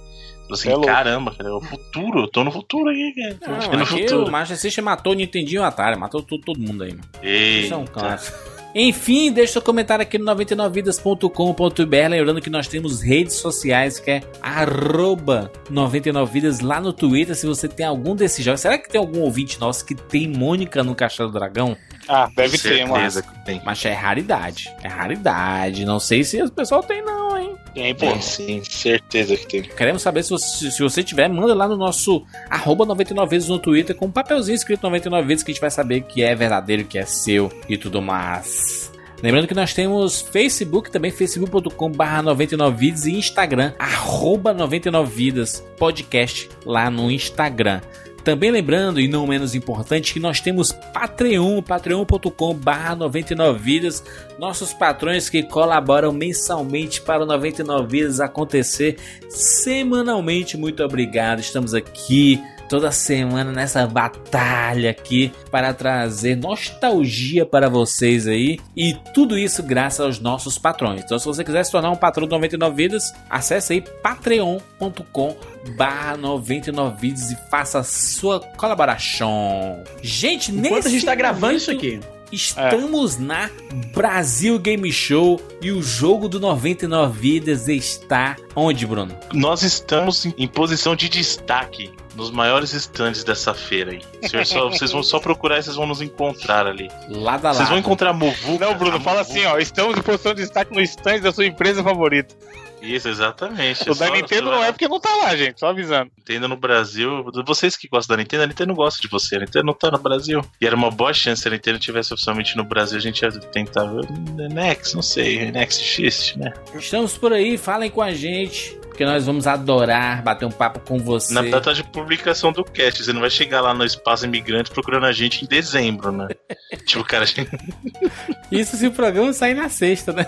[SPEAKER 8] Assim,
[SPEAKER 5] É
[SPEAKER 8] caramba, cara, é o futuro, eu tô no futuro aqui, cara.
[SPEAKER 4] Não,
[SPEAKER 8] no futuro.
[SPEAKER 4] o Master System matou o Nintendinho e o Atari, matou todo, todo mundo aí, mano. Isso é um clássico. Enfim, deixa seu comentário aqui no 99vidas.com.br. Lembrando que nós temos redes sociais que é arroba 99vidas lá no Twitter. Se você tem algum desses jogos. Será que tem algum ouvinte nosso que tem Mônica no Castelo do Dragão?
[SPEAKER 5] Ah, deve ter,
[SPEAKER 8] Certeza
[SPEAKER 5] mano.
[SPEAKER 8] que tem.
[SPEAKER 4] Mas é raridade. É raridade. Não sei se o pessoal tem, não, hein?
[SPEAKER 5] Tem, pô.
[SPEAKER 8] Tem sim, certeza que tem.
[SPEAKER 4] Queremos saber se você, se você tiver, manda lá no nosso arroba 99 vezes no Twitter com um papelzinho escrito 99 vezes que a gente vai saber que é verdadeiro, que é seu e tudo mais. Lembrando que nós temos Facebook também, facebook.com barra 99vidas e Instagram, arroba 99vidas podcast lá no Instagram. Também lembrando, e não menos importante, que nós temos Patreon, patreon.com barra 99vidas, nossos patrões que colaboram mensalmente para o 99 Vidas acontecer semanalmente. Muito obrigado, estamos aqui toda semana nessa batalha aqui para trazer nostalgia para vocês aí e tudo isso graças aos nossos patrões. Então, se você quiser se tornar um patrão do 99 Vidas, acesse aí patreon.com barra 99 Vidas e faça a sua colaboração. Gente,
[SPEAKER 6] Enquanto
[SPEAKER 4] nesse
[SPEAKER 6] a gente tá gravando isso aqui.
[SPEAKER 4] Estamos na Brasil Game Show e o jogo do 99 Vidas está onde, Bruno?
[SPEAKER 8] Nós estamos em, posição de destaque nos maiores stands dessa feira aí. Senhor, só- vocês vão só procurar e vocês vão nos encontrar ali.
[SPEAKER 4] Lado a
[SPEAKER 8] Vocês vão encontrar Movuca.
[SPEAKER 5] Não, Bruno,
[SPEAKER 8] a
[SPEAKER 5] fala
[SPEAKER 8] Movuca.
[SPEAKER 5] assim, ó. Estamos em posição de destaque no stand da sua empresa favorita.
[SPEAKER 8] Isso, exatamente.
[SPEAKER 5] O da
[SPEAKER 8] Só-
[SPEAKER 5] Nintendo
[SPEAKER 8] só-
[SPEAKER 5] não é porque não tá lá, gente. Só avisando.
[SPEAKER 8] Nintendo no Brasil. Vocês que gostam da Nintendo, a Nintendo não gosta de você. A Nintendo não tá no Brasil. E era uma boa chance se a Nintendo tivesse oficialmente no Brasil. A gente ia tentar. Nex, não sei. Nex X, né?
[SPEAKER 4] Estamos por aí, falem com a gente, porque nós vamos adorar bater um papo com você.
[SPEAKER 8] Na data de publicação do cast. Você não vai chegar lá no espaço imigrante procurando a gente em dezembro, né? *laughs* tipo, cara,
[SPEAKER 4] Isso se o programa sair na sexta, né?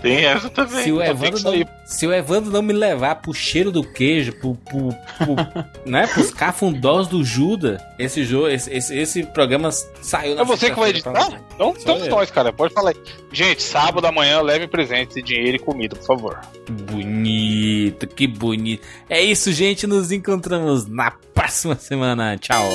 [SPEAKER 8] tem essa também.
[SPEAKER 4] Se o, Evandro não, se o Evandro não me levar pro cheiro do queijo, pro, pro, pro, *laughs* né, pros cafundós do Judas, esse, jogo, esse, esse, esse programa saiu na
[SPEAKER 5] É você que vai editar? Então, então nós, cara. Pode falar aí. Gente, sábado amanhã leve presente, dinheiro e comida, por favor.
[SPEAKER 4] Bonito, que bonito. É isso, gente. Nos encontramos na próxima semana. Tchau.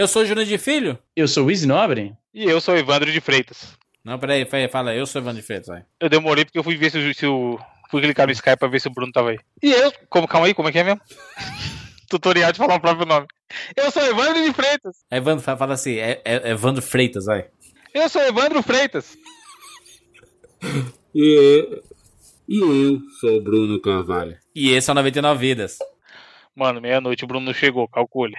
[SPEAKER 4] Eu sou o Júnior de Filho?
[SPEAKER 6] Eu sou o Easy Nobre.
[SPEAKER 5] E eu sou o Evandro de Freitas.
[SPEAKER 4] Não, peraí, peraí, fala. Eu sou Evandro de Freitas, vai.
[SPEAKER 5] Eu demorei porque eu fui ver se, o- se o Fui clicar no Skype pra ver se o Bruno tava aí. E eu, como, calma aí, como é que é mesmo? *laughs* Tutorial de falar o próprio nome. Eu sou Evandro de Freitas.
[SPEAKER 4] Evandro, fa- fala assim, é, é Evandro Freitas, vai.
[SPEAKER 5] Eu sou Evandro Freitas.
[SPEAKER 7] E eu, e eu sou o Bruno Carvalho.
[SPEAKER 4] E esse é o 99 Vidas.
[SPEAKER 5] Mano, meia-noite o Bruno não chegou, calcule.